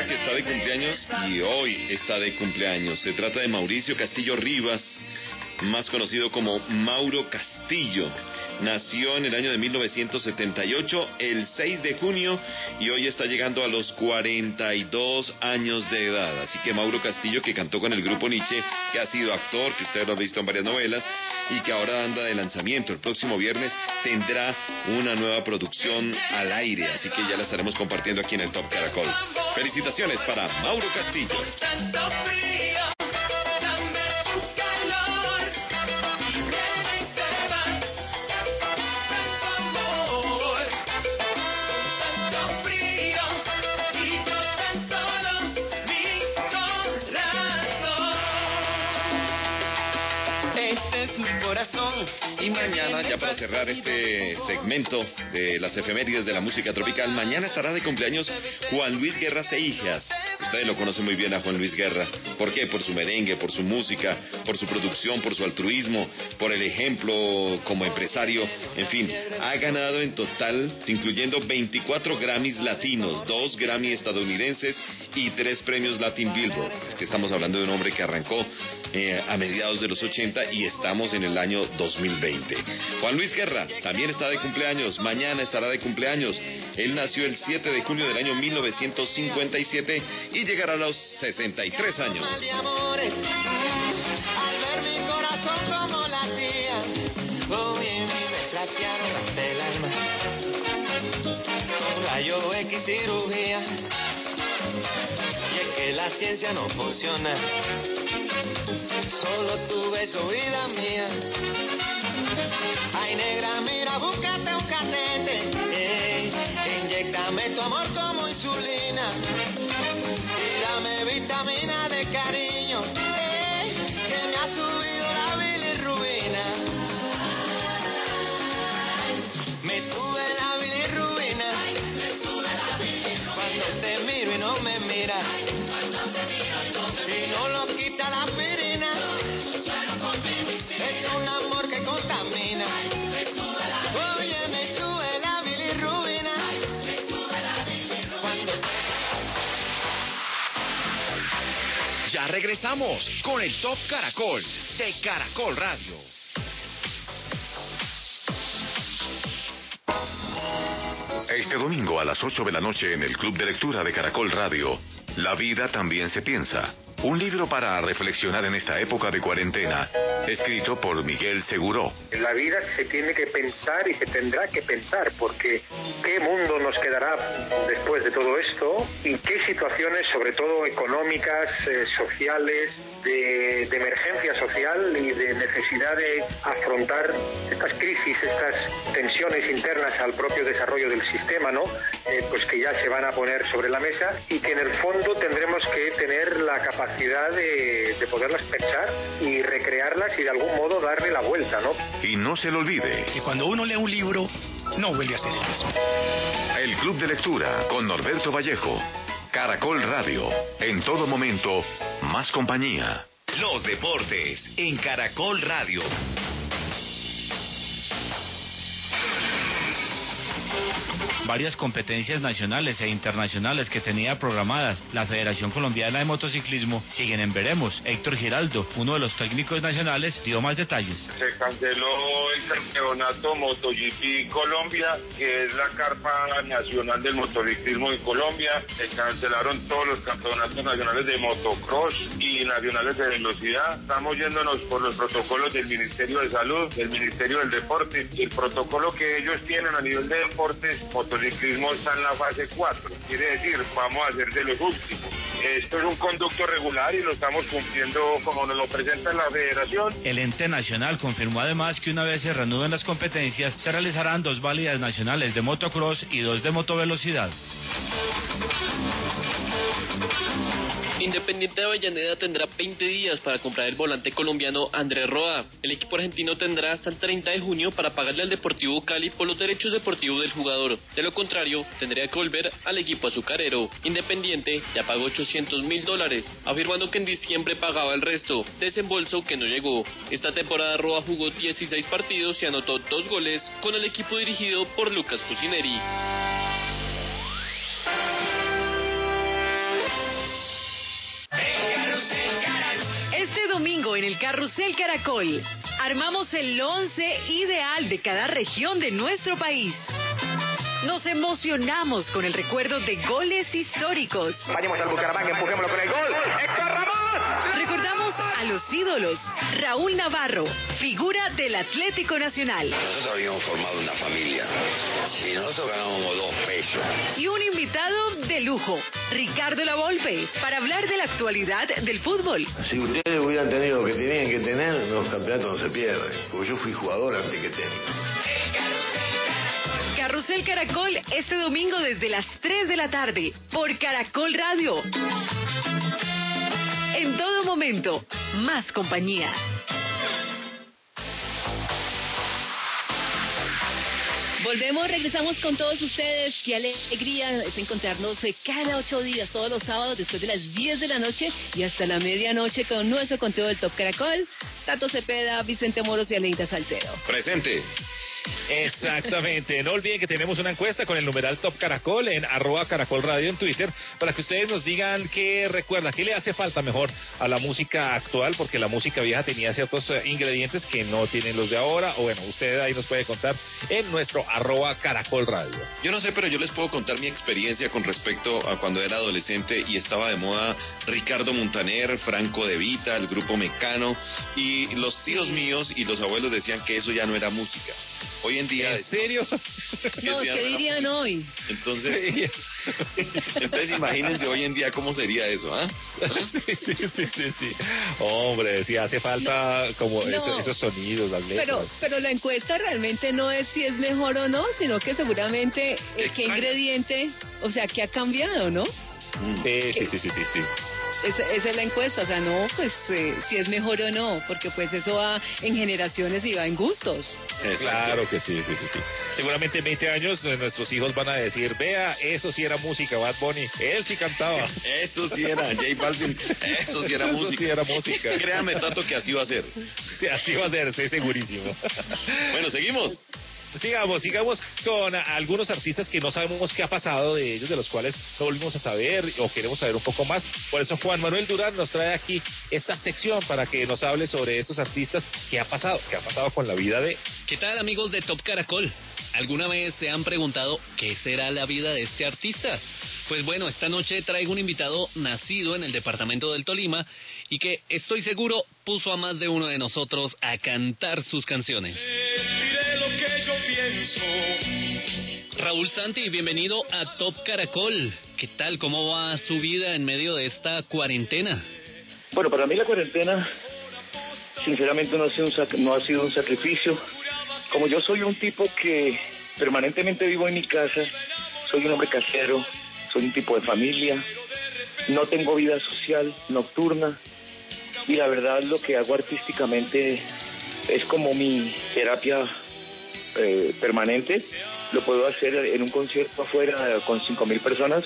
que está de cumpleaños y hoy está de cumpleaños. Se trata de Mauricio Castillo Rivas, más conocido como Mauro Castillo. Nació en el año de 1978, el 6 de junio, y hoy está llegando a los 42 años de edad. Así que Mauro Castillo, que cantó con el grupo Nietzsche, que ha sido actor, que usted lo ha visto en varias novelas, y que ahora anda de lanzamiento. El próximo viernes tendrá una nueva producción al aire, así que ya la estaremos compartiendo aquí en el Top Caracol. Felicitaciones para Mauro Castillo. Mañana, ya para cerrar este segmento de las efemérides de la música tropical, mañana estará de cumpleaños Juan Luis Guerra Seijas. Ustedes lo conocen muy bien a Juan Luis Guerra. ¿Por qué? Por su merengue, por su música, por su producción, por su altruismo, por el ejemplo como empresario. En fin, ha ganado en total, incluyendo 24 Grammys latinos, dos Grammy estadounidenses y tres premios Latin Billboard. Es que estamos hablando de un hombre que arrancó eh, a mediados de los 80 y estamos en el año 2020. Juan Luis Guerra también está de cumpleaños, mañana estará de cumpleaños. Él nació el 7 de junio del año 1957 y llegará a los 63 años. cirugía. Y es que la ciencia no funciona. Solo tu beso vida mía ay negra mira búscate un catete ey, inyectame tu amor como insulina y dame vitamina de cariño, eh, que me ha subido la bilirrubina. Me sube la bilirrubina. Cuando te miro y no me miras. Regresamos con el Top Caracol de Caracol Radio. Este domingo a las 8 de la noche en el Club de Lectura de Caracol Radio, La vida también se piensa. Un libro para reflexionar en esta época de cuarentena, escrito por Miguel Seguró. La vida se tiene que pensar y se tendrá que pensar, porque qué mundo nos quedará después de todo esto y qué situaciones, sobre todo económicas, eh, sociales, de, de emergencia social y de necesidad de afrontar estas crisis, estas tensiones internas al propio desarrollo del sistema, ¿no? Eh, pues que ya se van a poner sobre la mesa y que en el fondo tendremos que tener la capacidad de, de poderlas pensar y recrearlas y de algún modo darle la vuelta, ¿no? Y no se lo olvide, que cuando uno lee un libro, no vuelve a ser el mismo. el Club de Lectura con Norberto Vallejo. Caracol Radio, en todo momento, más compañía. Los deportes en Caracol Radio. Varias competencias nacionales e internacionales que tenía programadas la Federación Colombiana de Motociclismo siguen en veremos. Héctor Giraldo, uno de los técnicos nacionales, dio más detalles. Se canceló el campeonato MotoGP Colombia, que es la carpa nacional del motociclismo en Colombia. Se cancelaron todos los campeonatos nacionales de motocross y nacionales de velocidad. Estamos yéndonos por los protocolos del Ministerio de Salud, del Ministerio del Deporte. El protocolo que ellos tienen a nivel de deportes, motociclismo está en la fase 4. Quiere decir, vamos a ser de los últimos. Esto es un conducto regular y lo estamos cumpliendo como nos lo presenta la federación. El ente nacional confirmó además que una vez se reanuden las competencias, se realizarán dos válidas nacionales de motocross y dos de motovelocidad. Independiente de Avellaneda tendrá 20 días para comprar el volante colombiano Andrés Roa. El equipo argentino tendrá hasta el 30 de junio para pagarle al Deportivo Cali por los derechos deportivos del jugador. De lo contrario, tendría que volver al equipo azucarero. Independiente ya pagó 800 mil dólares, afirmando que en diciembre pagaba el resto, desembolso que no llegó. Esta temporada Roa jugó 16 partidos y anotó dos goles con el equipo dirigido por Lucas Cucineri. Este domingo en el Carrusel Caracol armamos el once ideal de cada región de nuestro país. Nos emocionamos con el recuerdo de goles históricos. Vayamos al Bucaramanga, empujémoslo con el gol. ¡Héctor Ramos! Recordamos a los ídolos. Raúl Navarro, figura del Atlético Nacional. Nosotros habíamos formado una familia. Si nosotros ganábamos dos pesos. Y un invitado de lujo, Ricardo Lavolpe, para hablar de la actualidad del fútbol. Si ustedes hubieran tenido lo que tenían que tener, los campeonatos no se pierden. Porque yo fui jugador antes que técnico. Carrusel Caracol este domingo desde las 3 de la tarde por Caracol Radio. En todo momento, más compañía. Volvemos, regresamos con todos ustedes. Qué alegría es encontrarnos eh, cada ocho días, todos los sábados, después de las 10 de la noche y hasta la medianoche con nuestro conteo del Top Caracol. Tato Cepeda, Vicente Moros y Aleida Salcero. Presente. Exactamente. No olviden que tenemos una encuesta con el numeral Top Caracol en arroba Caracol Radio en Twitter para que ustedes nos digan qué recuerda, qué le hace falta mejor a la música actual, porque la música vieja tenía ciertos eh, ingredientes que no tienen los de ahora. O bueno, usted ahí nos puede contar en nuestro arroba Caracol Radio. Yo no sé, pero yo les puedo contar mi experiencia con respecto a cuando era adolescente y estaba de moda Ricardo Montaner, Franco De Vita, el grupo Mecano, y los tíos míos y los abuelos decían que eso ya no era música. Hoy en día... ¿En serio? [laughs] No, ¿qué dirían hoy? Entonces, [laughs] entonces imagínense hoy en día cómo sería eso, ¿ah? [laughs] Sí, sí, sí, sí, sí. Hombre, sí hace falta como No. eso- esos sonidos, las letras. Pero, pero la encuesta realmente no es si es mejor o no, sino que seguramente eh, qué ingrediente, o sea, qué ha cambiado, ¿no? Sí, sí, sí, sí, sí, sí. Esa, esa es la encuesta, o sea, no, pues eh, si es mejor o no, porque pues eso va en generaciones y va en gustos. Claro que sí, sí, sí, sí. Seguramente en 20 años eh, nuestros hijos van a decir, vea, eso sí era música, Bad Bunny, él sí cantaba. [laughs] Eso sí era, J Balvin, eso sí era Eso música. sí era música. Créame, Tato, que así va a ser. Sí, así va a ser, estoy segurísimo. Bueno, seguimos. Sigamos, sigamos con algunos artistas que no sabemos qué ha pasado de ellos, de los cuales no volvimos a saber o queremos saber un poco más. Por eso Juan Manuel Durán nos trae aquí esta sección para que nos hable sobre estos artistas, qué ha pasado, qué ha pasado con la vida de... ¿Qué tal amigos de Top Caracol? ¿Alguna vez se han preguntado qué será la vida de este artista? Pues bueno, esta noche traigo un invitado nacido en el departamento del Tolima y que estoy seguro puso a más de uno de nosotros a cantar sus canciones. Diré lo que yo pienso. Raúl Santi, bienvenido a Top Caracol. ¿Qué tal? ¿Cómo va su vida en medio de esta cuarentena? Bueno, para mí la cuarentena, sinceramente, no ha, sido un sac- no ha sido un sacrificio. Como yo soy un tipo que permanentemente vivo en mi casa, soy un hombre casero, soy un tipo de familia, no tengo vida social nocturna y la verdad lo que hago artísticamente es como mi terapia eh, permanente. Lo puedo hacer en un concierto afuera con cinco mil personas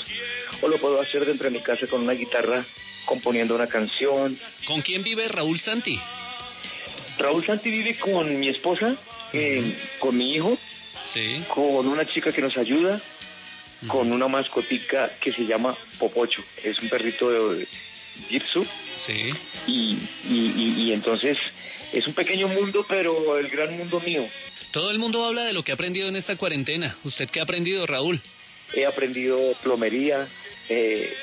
o lo puedo hacer dentro de mi casa con una guitarra componiendo una canción. ¿Con quién vive Raúl Santi? Raúl Santi vive con mi esposa, eh, con mi hijo, Sí. con una chica que nos ayuda, con una mascotica que se llama Popocho. Es un perrito de Jitsu. Sí. Y, y, y, y entonces es un pequeño mundo, pero el gran mundo mío. Todo el mundo habla de lo que ha aprendido en esta cuarentena. ¿Usted qué ha aprendido, Raúl? He aprendido plomería, eh,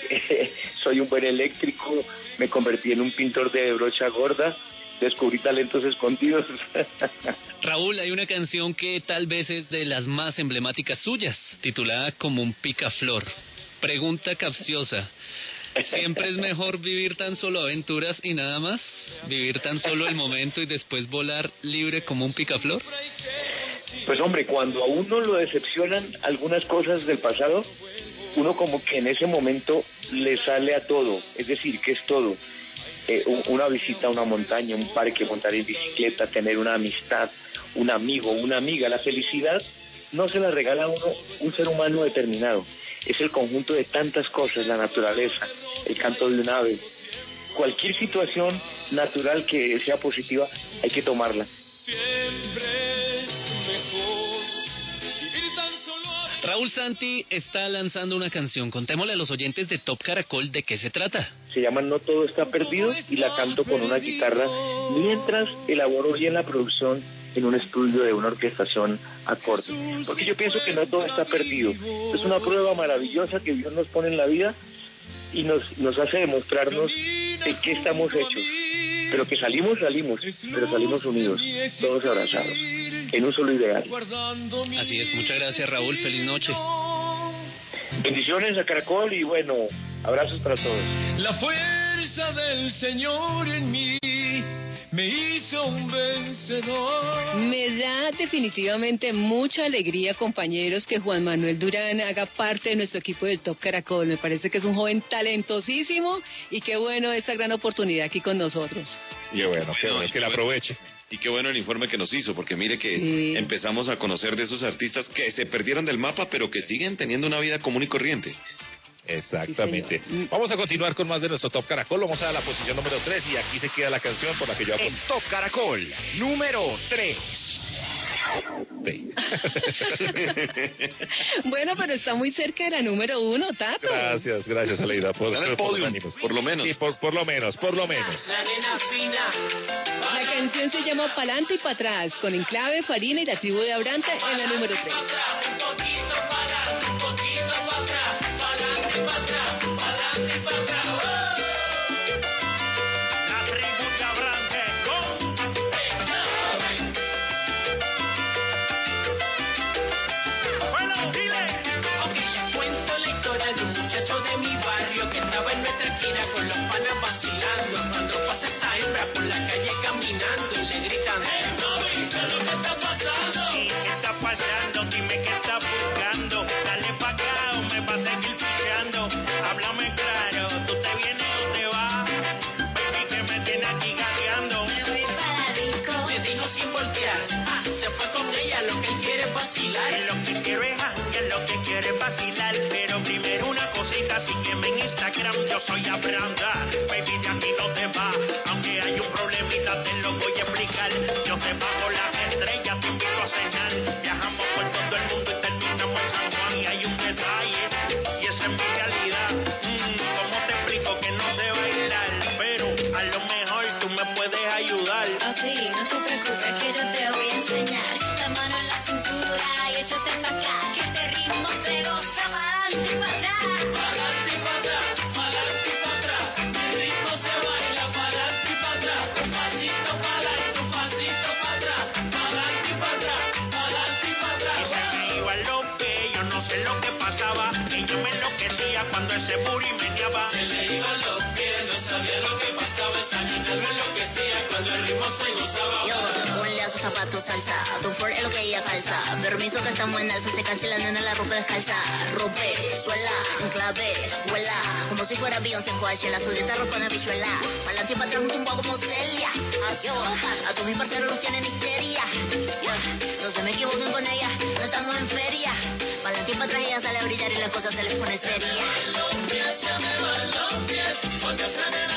[laughs] soy un buen eléctrico, me convertí en un pintor de brocha gorda, descubrí talentos escondidos. [laughs] Raúl, hay una canción que tal vez es de las más emblemáticas suyas, titulada Como un picaflor. Pregunta capciosa. ¿Siempre es mejor vivir tan solo aventuras y nada más? ¿Vivir tan solo el momento y después volar libre como un picaflor? Pues hombre, cuando a uno lo decepcionan algunas cosas del pasado, uno como que en ese momento le sale a todo, es decir, que es todo. Eh, un- una visita a una montaña, un parque, montar en bicicleta, tener una amistad, un amigo, una amiga. La felicidad no se la regala a uno un ser humano determinado. Es el conjunto de tantas cosas, la naturaleza, el canto de un ave. Cualquier situación natural que sea positiva hay que tomarla. Raúl Santi está lanzando una canción. Contémosle a los oyentes de Top Caracol de qué se trata. se llama No todo está perdido y la canto con una guitarra mientras elaboro bien la producción en un estudio de una orquestación acorde. Porque yo pienso que no todo está perdido. Es una prueba maravillosa que Dios nos pone en la vida y nos, nos hace demostrarnos de qué estamos hechos. Pero que salimos, salimos, pero salimos unidos, todos abrazados, en un solo ideal. Así es, muchas gracias Raúl, feliz noche. Bendiciones a Caracol y bueno, abrazos para todos. La fuerza del Señor en mí me hizo un vencedor. Me da definitivamente mucha alegría, compañeros, que Juan Manuel Durán haga parte de nuestro equipo del Top Caracol. Me parece que es un joven talentosísimo y qué bueno esa gran oportunidad aquí con nosotros. Y bueno, qué bueno, que la aproveche. Y qué bueno el informe que nos hizo, porque mire que empezamos a conocer de esos artistas que se perdieron del mapa, pero que siguen teniendo una vida común y corriente. Exactamente. Vamos a continuar con más de nuestro Top Caracol. Vamos a la posición número 3 y aquí se queda la canción por la que yo El aposté. Top Caracol, número 3. [laughs] Bueno, pero está muy cerca de la número uno, Tato. Gracias, gracias, Aleida. Por, el por los ánimos. por lo menos. Sí, por, por lo menos, por lo menos. La canción se llama Palante y para atrás, con Enclave, Farina y la tribu de Abrante en la número 3. Yo soy Abranda. Baby, de aquí no te va. Zapatos salsa, tu por lo que ella calza. Permiso que en alza, se cansa y la nena la ropa descalza. Rompe, suela, enclave, vuela. Como si fuera Beyoncé en Coachella, su esta ropa de bichuela. Pa'lante y pa' atrás un tumbo como Celia. A tu mi partero los tienen histeria. No se me equivoquen con ella, no estamos en feria. Pa'lante y pa' atrás ella sale a brillar y la cosa se les pone seria. Se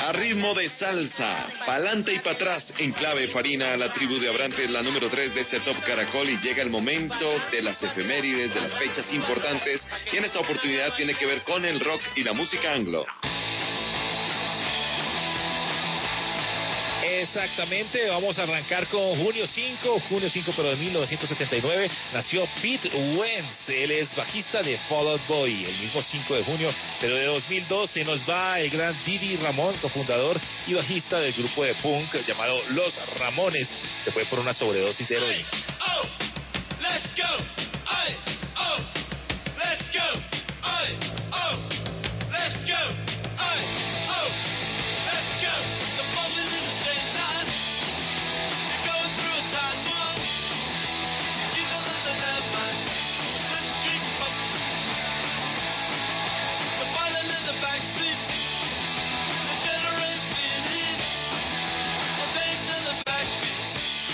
A ritmo de salsa, pa'lante y para atrás, en clave farina, la tribu de Abrantes, la número 3 de este Top Caracol. Y llega el momento de las efemérides, de las fechas importantes y en esta oportunidad tiene que ver con el rock y la música anglo. Exactamente, vamos a arrancar con junio 5, junio 5 pero de 1979, nació Pete Wentz, él es bajista de Fall Out Boy, el mismo 5 de junio, pero de 2002 se nos va el gran Didi Ramón, cofundador y bajista del grupo de punk llamado Los Ramones, se fue por una sobredosis de heroína. Let's go. Oh, let's go. Oh, let's go.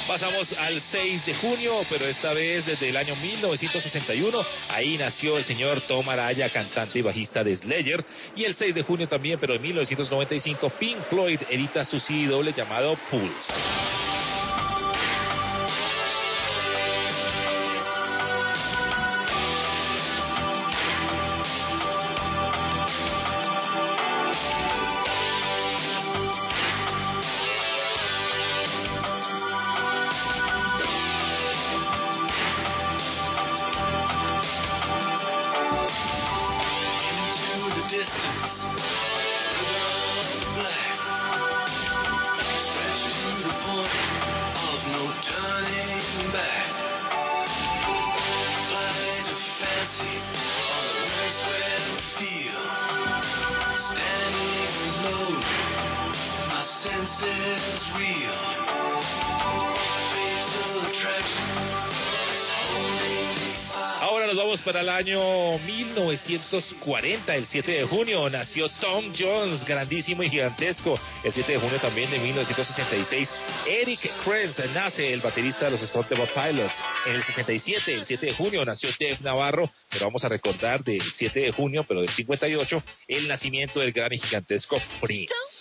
Pasamos al 6 de junio, pero esta vez desde el año 1961. Ahí nació el señor Tom Araya, cantante y bajista de Slayer. Y el 6 de junio también, pero en 1995, Pink Floyd edita su CD doble llamado Pulse. Para el año 1940, el 7 de junio, nació Tom Jones, grandísimo y gigantesco. El 7 de junio también de 1966, Eric Krenz nace, el baterista de los Stone Temple Pilots. En el 67, el 7 de junio, nació Dave Navarro, pero vamos a recordar del 7 de junio, pero del 58, el nacimiento del gran y gigantesco Prince.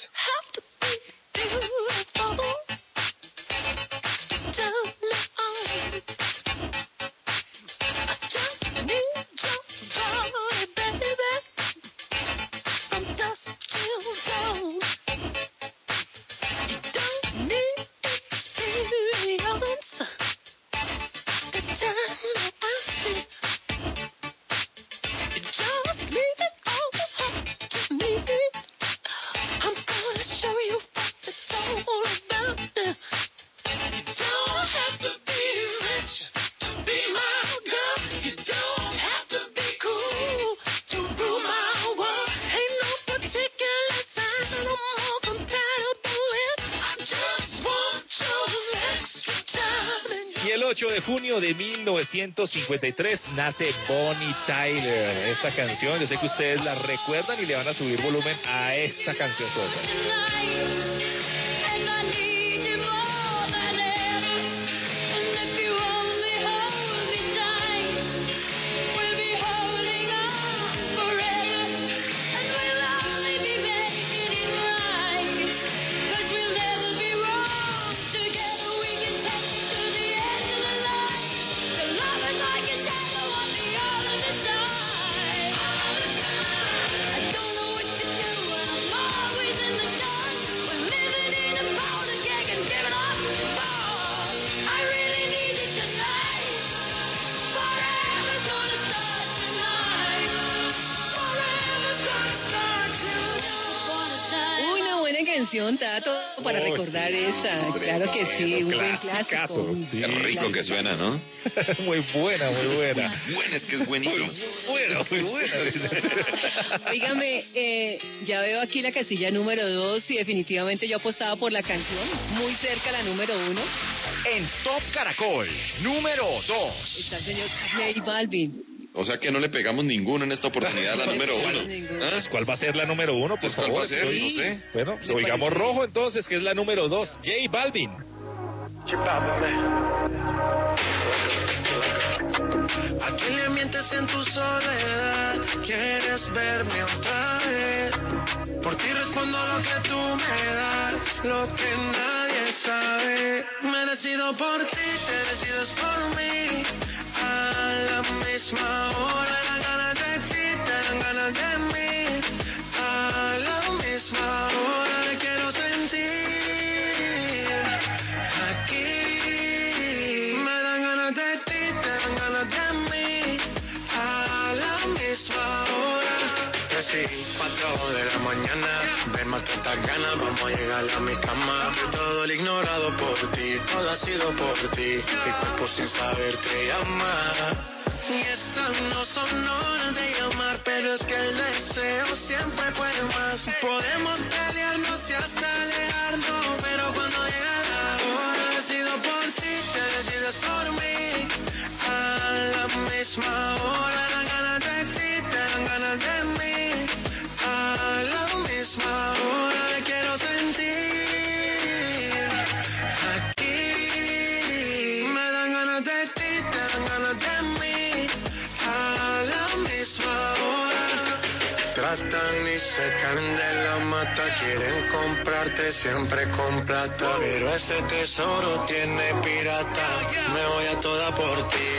1953 nace Bonnie Tyler. Esta canción, yo sé que ustedes la recuerdan y le van a subir volumen a esta canción sola. Canción, Tato, para Oh, recordar sí. esa. Claro que sí, un buen clásico. sí. Qué rico que suena, ¿no? [laughs] muy buena, muy buena. Buena, es que es buenísimo. Buena, muy buena. Dígame, [laughs] eh, ya veo aquí la casilla número dos y definitivamente yo apostaba por la canción, muy cerca la número uno. En Top Caracol, número 2. Está el señor J Balvin. O sea que no le pegamos ninguno en esta oportunidad a la [laughs] número uno. ¿Ah? Pues, ¿Cuál va a ser la número uno, por Pues, ¿cuál favor? va a ser? Estoy- No sé. Bueno, ¿Le oigamos parece? rojo entonces, que es la número dos, J Balvin. ¿A quién le mientes en tu soledad? ¿Quieres verme otra vez? Por ti respondo lo que tú me das, lo que nadie sabe. Me decido por ti, te decides por mí. A la misma hora, dan ganas de ti, te dan ganas de mí. A la misma hora, Sí, cuatro de la mañana, ven más estas ganas, vamos a llegar a mi cama. Todo el ignorado por ti, todo ha sido por ti. Mi cuerpo sin saber te llama. Y estas no son horas de llamar, pero es que el deseo siempre puede más. Podemos pelearnos y hasta alejarnos, Se caen de la mata, quieren comprarte siempre con plata. Pero ese tesoro tiene pirata, me voy a toda por ti.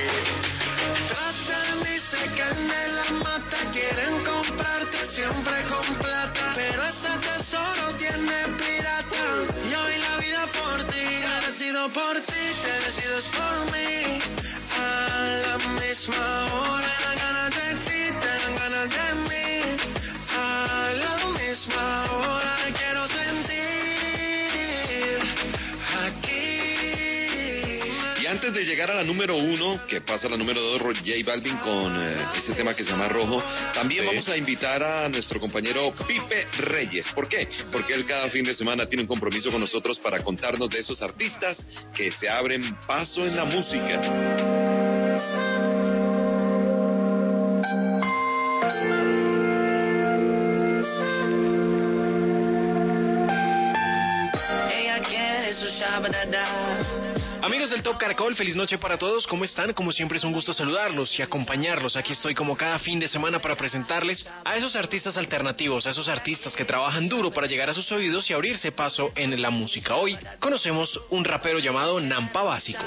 Tratan y se caen de la mata, quieren comprarte siempre con plata. Pero ese tesoro tiene pirata. Yo doy la vida por ti, te decido por ti, te decides por mí. A la misma hora, dan ganas de ti, te dan ganas de mí. Antes de llegar a la número uno, que pasa a la número dos, J Balvin con eh, ese tema que se llama Rojo, también vamos a invitar a nuestro compañero Pipe Reyes. ¿Por qué? Porque él cada fin de semana tiene un compromiso con nosotros para contarnos de esos artistas que se abren paso en la música. Amigos del Top Caracol, feliz noche para todos. ¿Cómo están? Como siempre es un gusto saludarlos y acompañarlos. Aquí estoy como cada fin de semana para presentarles a esos artistas alternativos, a esos artistas que trabajan duro para llegar a sus oídos y abrirse paso en la música. Hoy conocemos un rapero llamado Nampa Básico.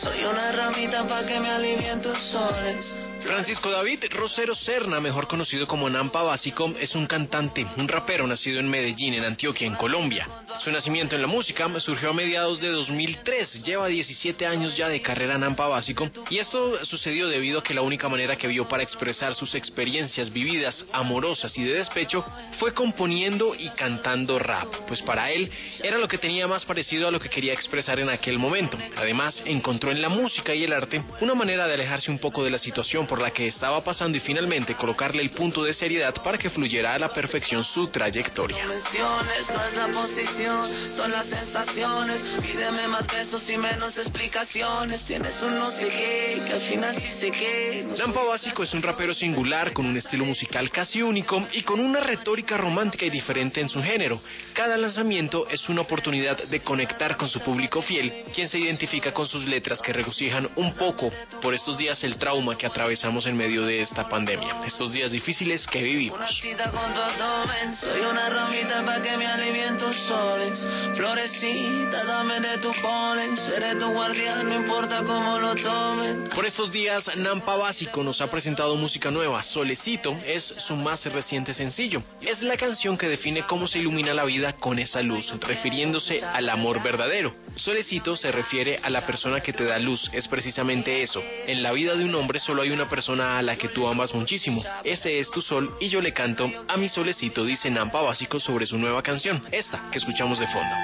Soy una ramita pa' que me alivien tus soles. Francisco David Rosero Serna, mejor conocido como Nampa Básico, es un cantante, un rapero nacido en Medellín, en Antioquia, en Colombia. Su nacimiento en la música surgió a mediados de 2003, lleva 17 años ya de carrera Nampa Básico, y esto sucedió debido a que la única manera que vio para expresar sus experiencias vividas, amorosas y de despecho, fue componiendo y cantando rap, pues para él era lo que tenía más parecido a lo que quería expresar en aquel momento. Además, encontró en la música y el arte una manera de alejarse un poco de la situación por la que estaba pasando y finalmente colocarle el punto de seriedad para que fluyera a la perfección su trayectoria. Menciones, no es la posición, son las sensaciones. Pídeme más besos y menos explicaciones. Tienes un no sé qué, que al final sí sé qué. No Nampa Básico es un rapero singular con un estilo musical casi único y con una retórica romántica y diferente en su género. Cada lanzamiento es una oportunidad de conectar con su público fiel, quien se identifica con sus letras que regocijan un poco por estos días el trauma que atravesamos en medio de esta pandemia, estos días difíciles que vivimos. Una cita con tu abdomen, soy una ramita pa' que me alivien tus soles. Florecita, dame de tu polen, seré tu guardián, no importa cómo lo tomen. Por estos días, Nampa Básico nos ha presentado música nueva. Solecito es su más reciente sencillo. Es la canción que define cómo se ilumina la vida con esa luz, refiriéndose al amor verdadero. Solecito se refiere a la persona que te da luz. Es precisamente eso. En la vida de un hombre solo hay una persona a la que tú amas muchísimo. Ese es tu sol y yo le canto a mi solecito, dice Nampa Básico sobre su nueva canción, esta que escuchamos de fondo.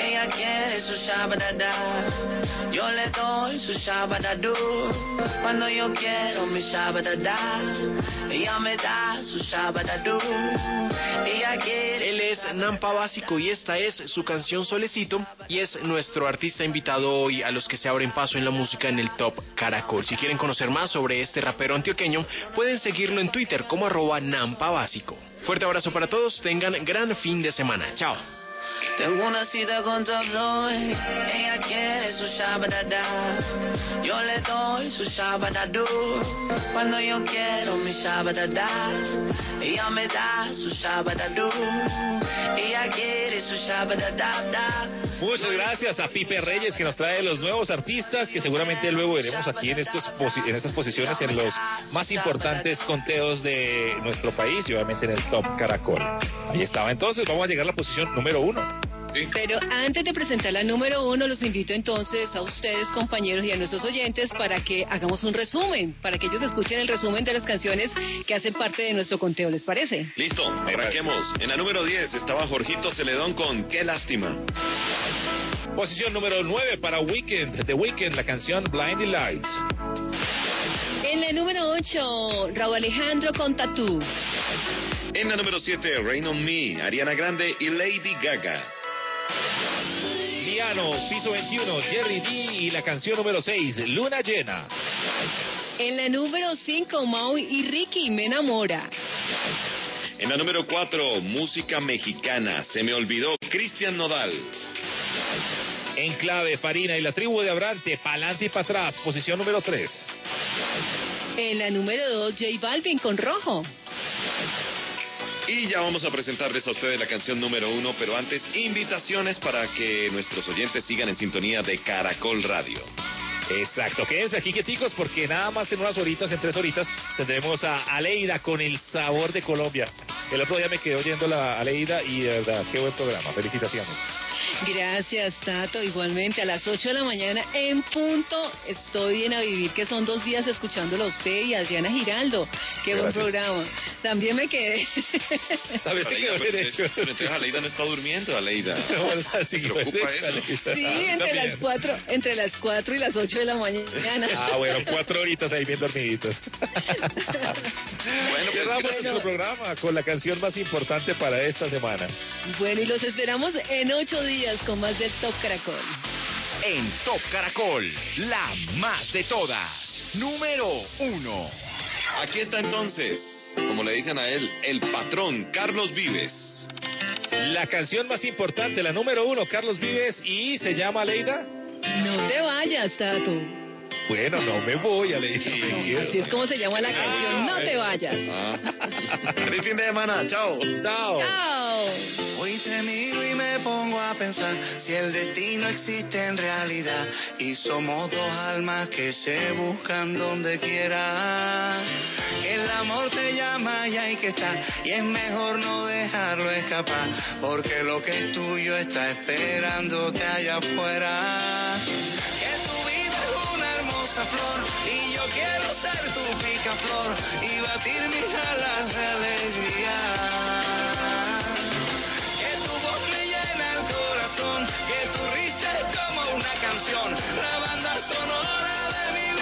Ella quiere su shabadada, yo le doy su. Cuando yo quiero mi shabadada, ella me da su. Ella quiere. Él es Nampa Básico y esta es su canción Solecito y es nuestro artista invitado hoy a los que se abren paso en la música en el Top Caracol. Si quieren conocer más sobre este rapero antioqueño, pueden seguirlo en Twitter como arroba Nampa Básico. Fuerte abrazo para todos, tengan gran fin de semana. Chao. Tengo una cita con Boy. Ella quiere su shabadada. Yo le doy su shabadadú. Cuando yo quiero mi shabadada. Ella me da su shabadadú. Muchas gracias a Pipe Reyes que nos trae los nuevos artistas que seguramente luego veremos aquí en, en estas posiciones en los más importantes conteos de nuestro país y obviamente en el Top Caracol. Ahí estaba. Entonces vamos a llegar a la posición número uno. Pero antes de presentar la número uno, los invito entonces a ustedes, compañeros, y a nuestros oyentes para que hagamos un resumen, para que ellos escuchen el resumen de las canciones que hacen parte de nuestro conteo. ¿Les parece? Listo, arranquemos. En la número 10 estaba Jorgito Celedón con Qué lástima. Posición número 9 para Weekend, The Weekend, la canción Blinding Lights. En la número 8, Raúl Alejandro con Tatú. En la número 7, Rain on Me, Ariana Grande y Lady Gaga. Liano, Piso 21, Jerry D y la canción número 6, Luna Llena. En la número 5, Maui y Ricky, Me Enamora. En la número 4, música mexicana, Se me olvidó, Cristian Nodal. En clave, Farina y la tribu de Abrante, pa'lante y para atrás, posición número 3. En la número 2, J Balvin con Rojo. Y ya vamos a presentarles a ustedes la canción número 1, pero antes, invitaciones para que nuestros oyentes sigan en sintonía de Caracol Radio. Exacto, quédense aquí quieticos porque nada más en unas horitas, en tres horitas, tendremos a Aleida con el sabor de Colombia. El otro día me quedé oyendo la Aleida y verdad, qué buen programa. Felicitaciones. Gracias, Tato. Igualmente, a las 8 de la mañana en punto estoy en A Vivir, que son dos días escuchándolo a usted y a Adriana Giraldo. Qué buen Gracias. programa. También me quedé. Sí Aleida, quedó hecho. pero entonces Aleida no está durmiendo, Aleida. [laughs] No, sí, ¿Te preocupa hecho, eso? Aleida. Sí, Ah, entre las cuatro, entre las cuatro y las 8 de la mañana. Ah, bueno, cuatro horitas ahí bien dormiditos. Bueno, pues Cerramos nuestro programa con la canción más importante para esta semana. Bueno, y los esperamos en ocho días con más del Top Caracol. En Top Caracol, la más de todas. Número uno. Aquí está entonces, como le dicen a él, el patrón Carlos Vives. La canción más importante, la número uno, Carlos Vives, y se llama Aleida. No te vayas, Tato. Bueno, no me voy, Aleida. me quedo. Así es como se llama la canción. No te vayas. Ah. Feliz fin de semana, chao. Chao. Chao. Hoy te miro y me pongo a pensar si el destino existe en realidad y somos dos almas que se buscan donde quiera. Que el amor te llama y hay que estar y es mejor no dejarlo escapar porque lo que es tuyo está esperándote allá afuera. Y yo quiero ser tu picaflor y batir mis alas de alegría. Que tu voz me llena el corazón, que tu risa es como una canción, la banda sonora de mi vida.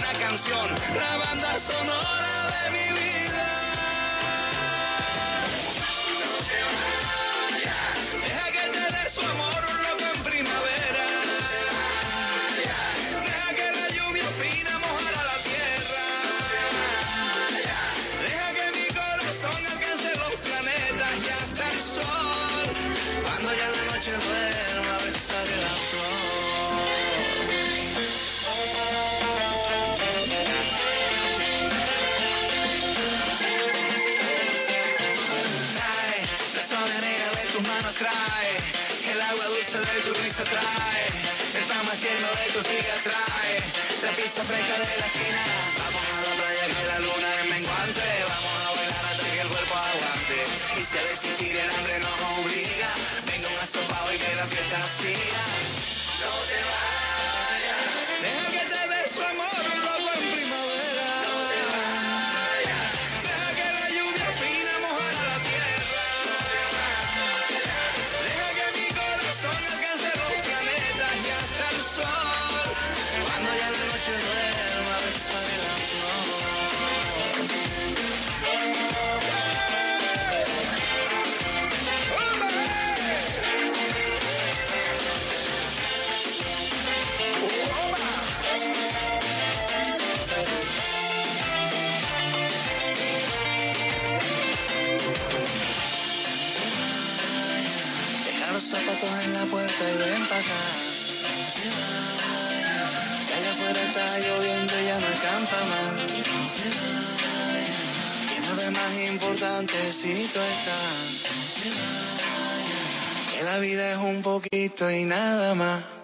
Una canción, la banda sonora de mi vida. la esquina. la puerta y ven para acá. Que allá afuera está lloviendo y ya no acampa más. Que no es más importante si tú estás. Que la vida es un poquito y nada más.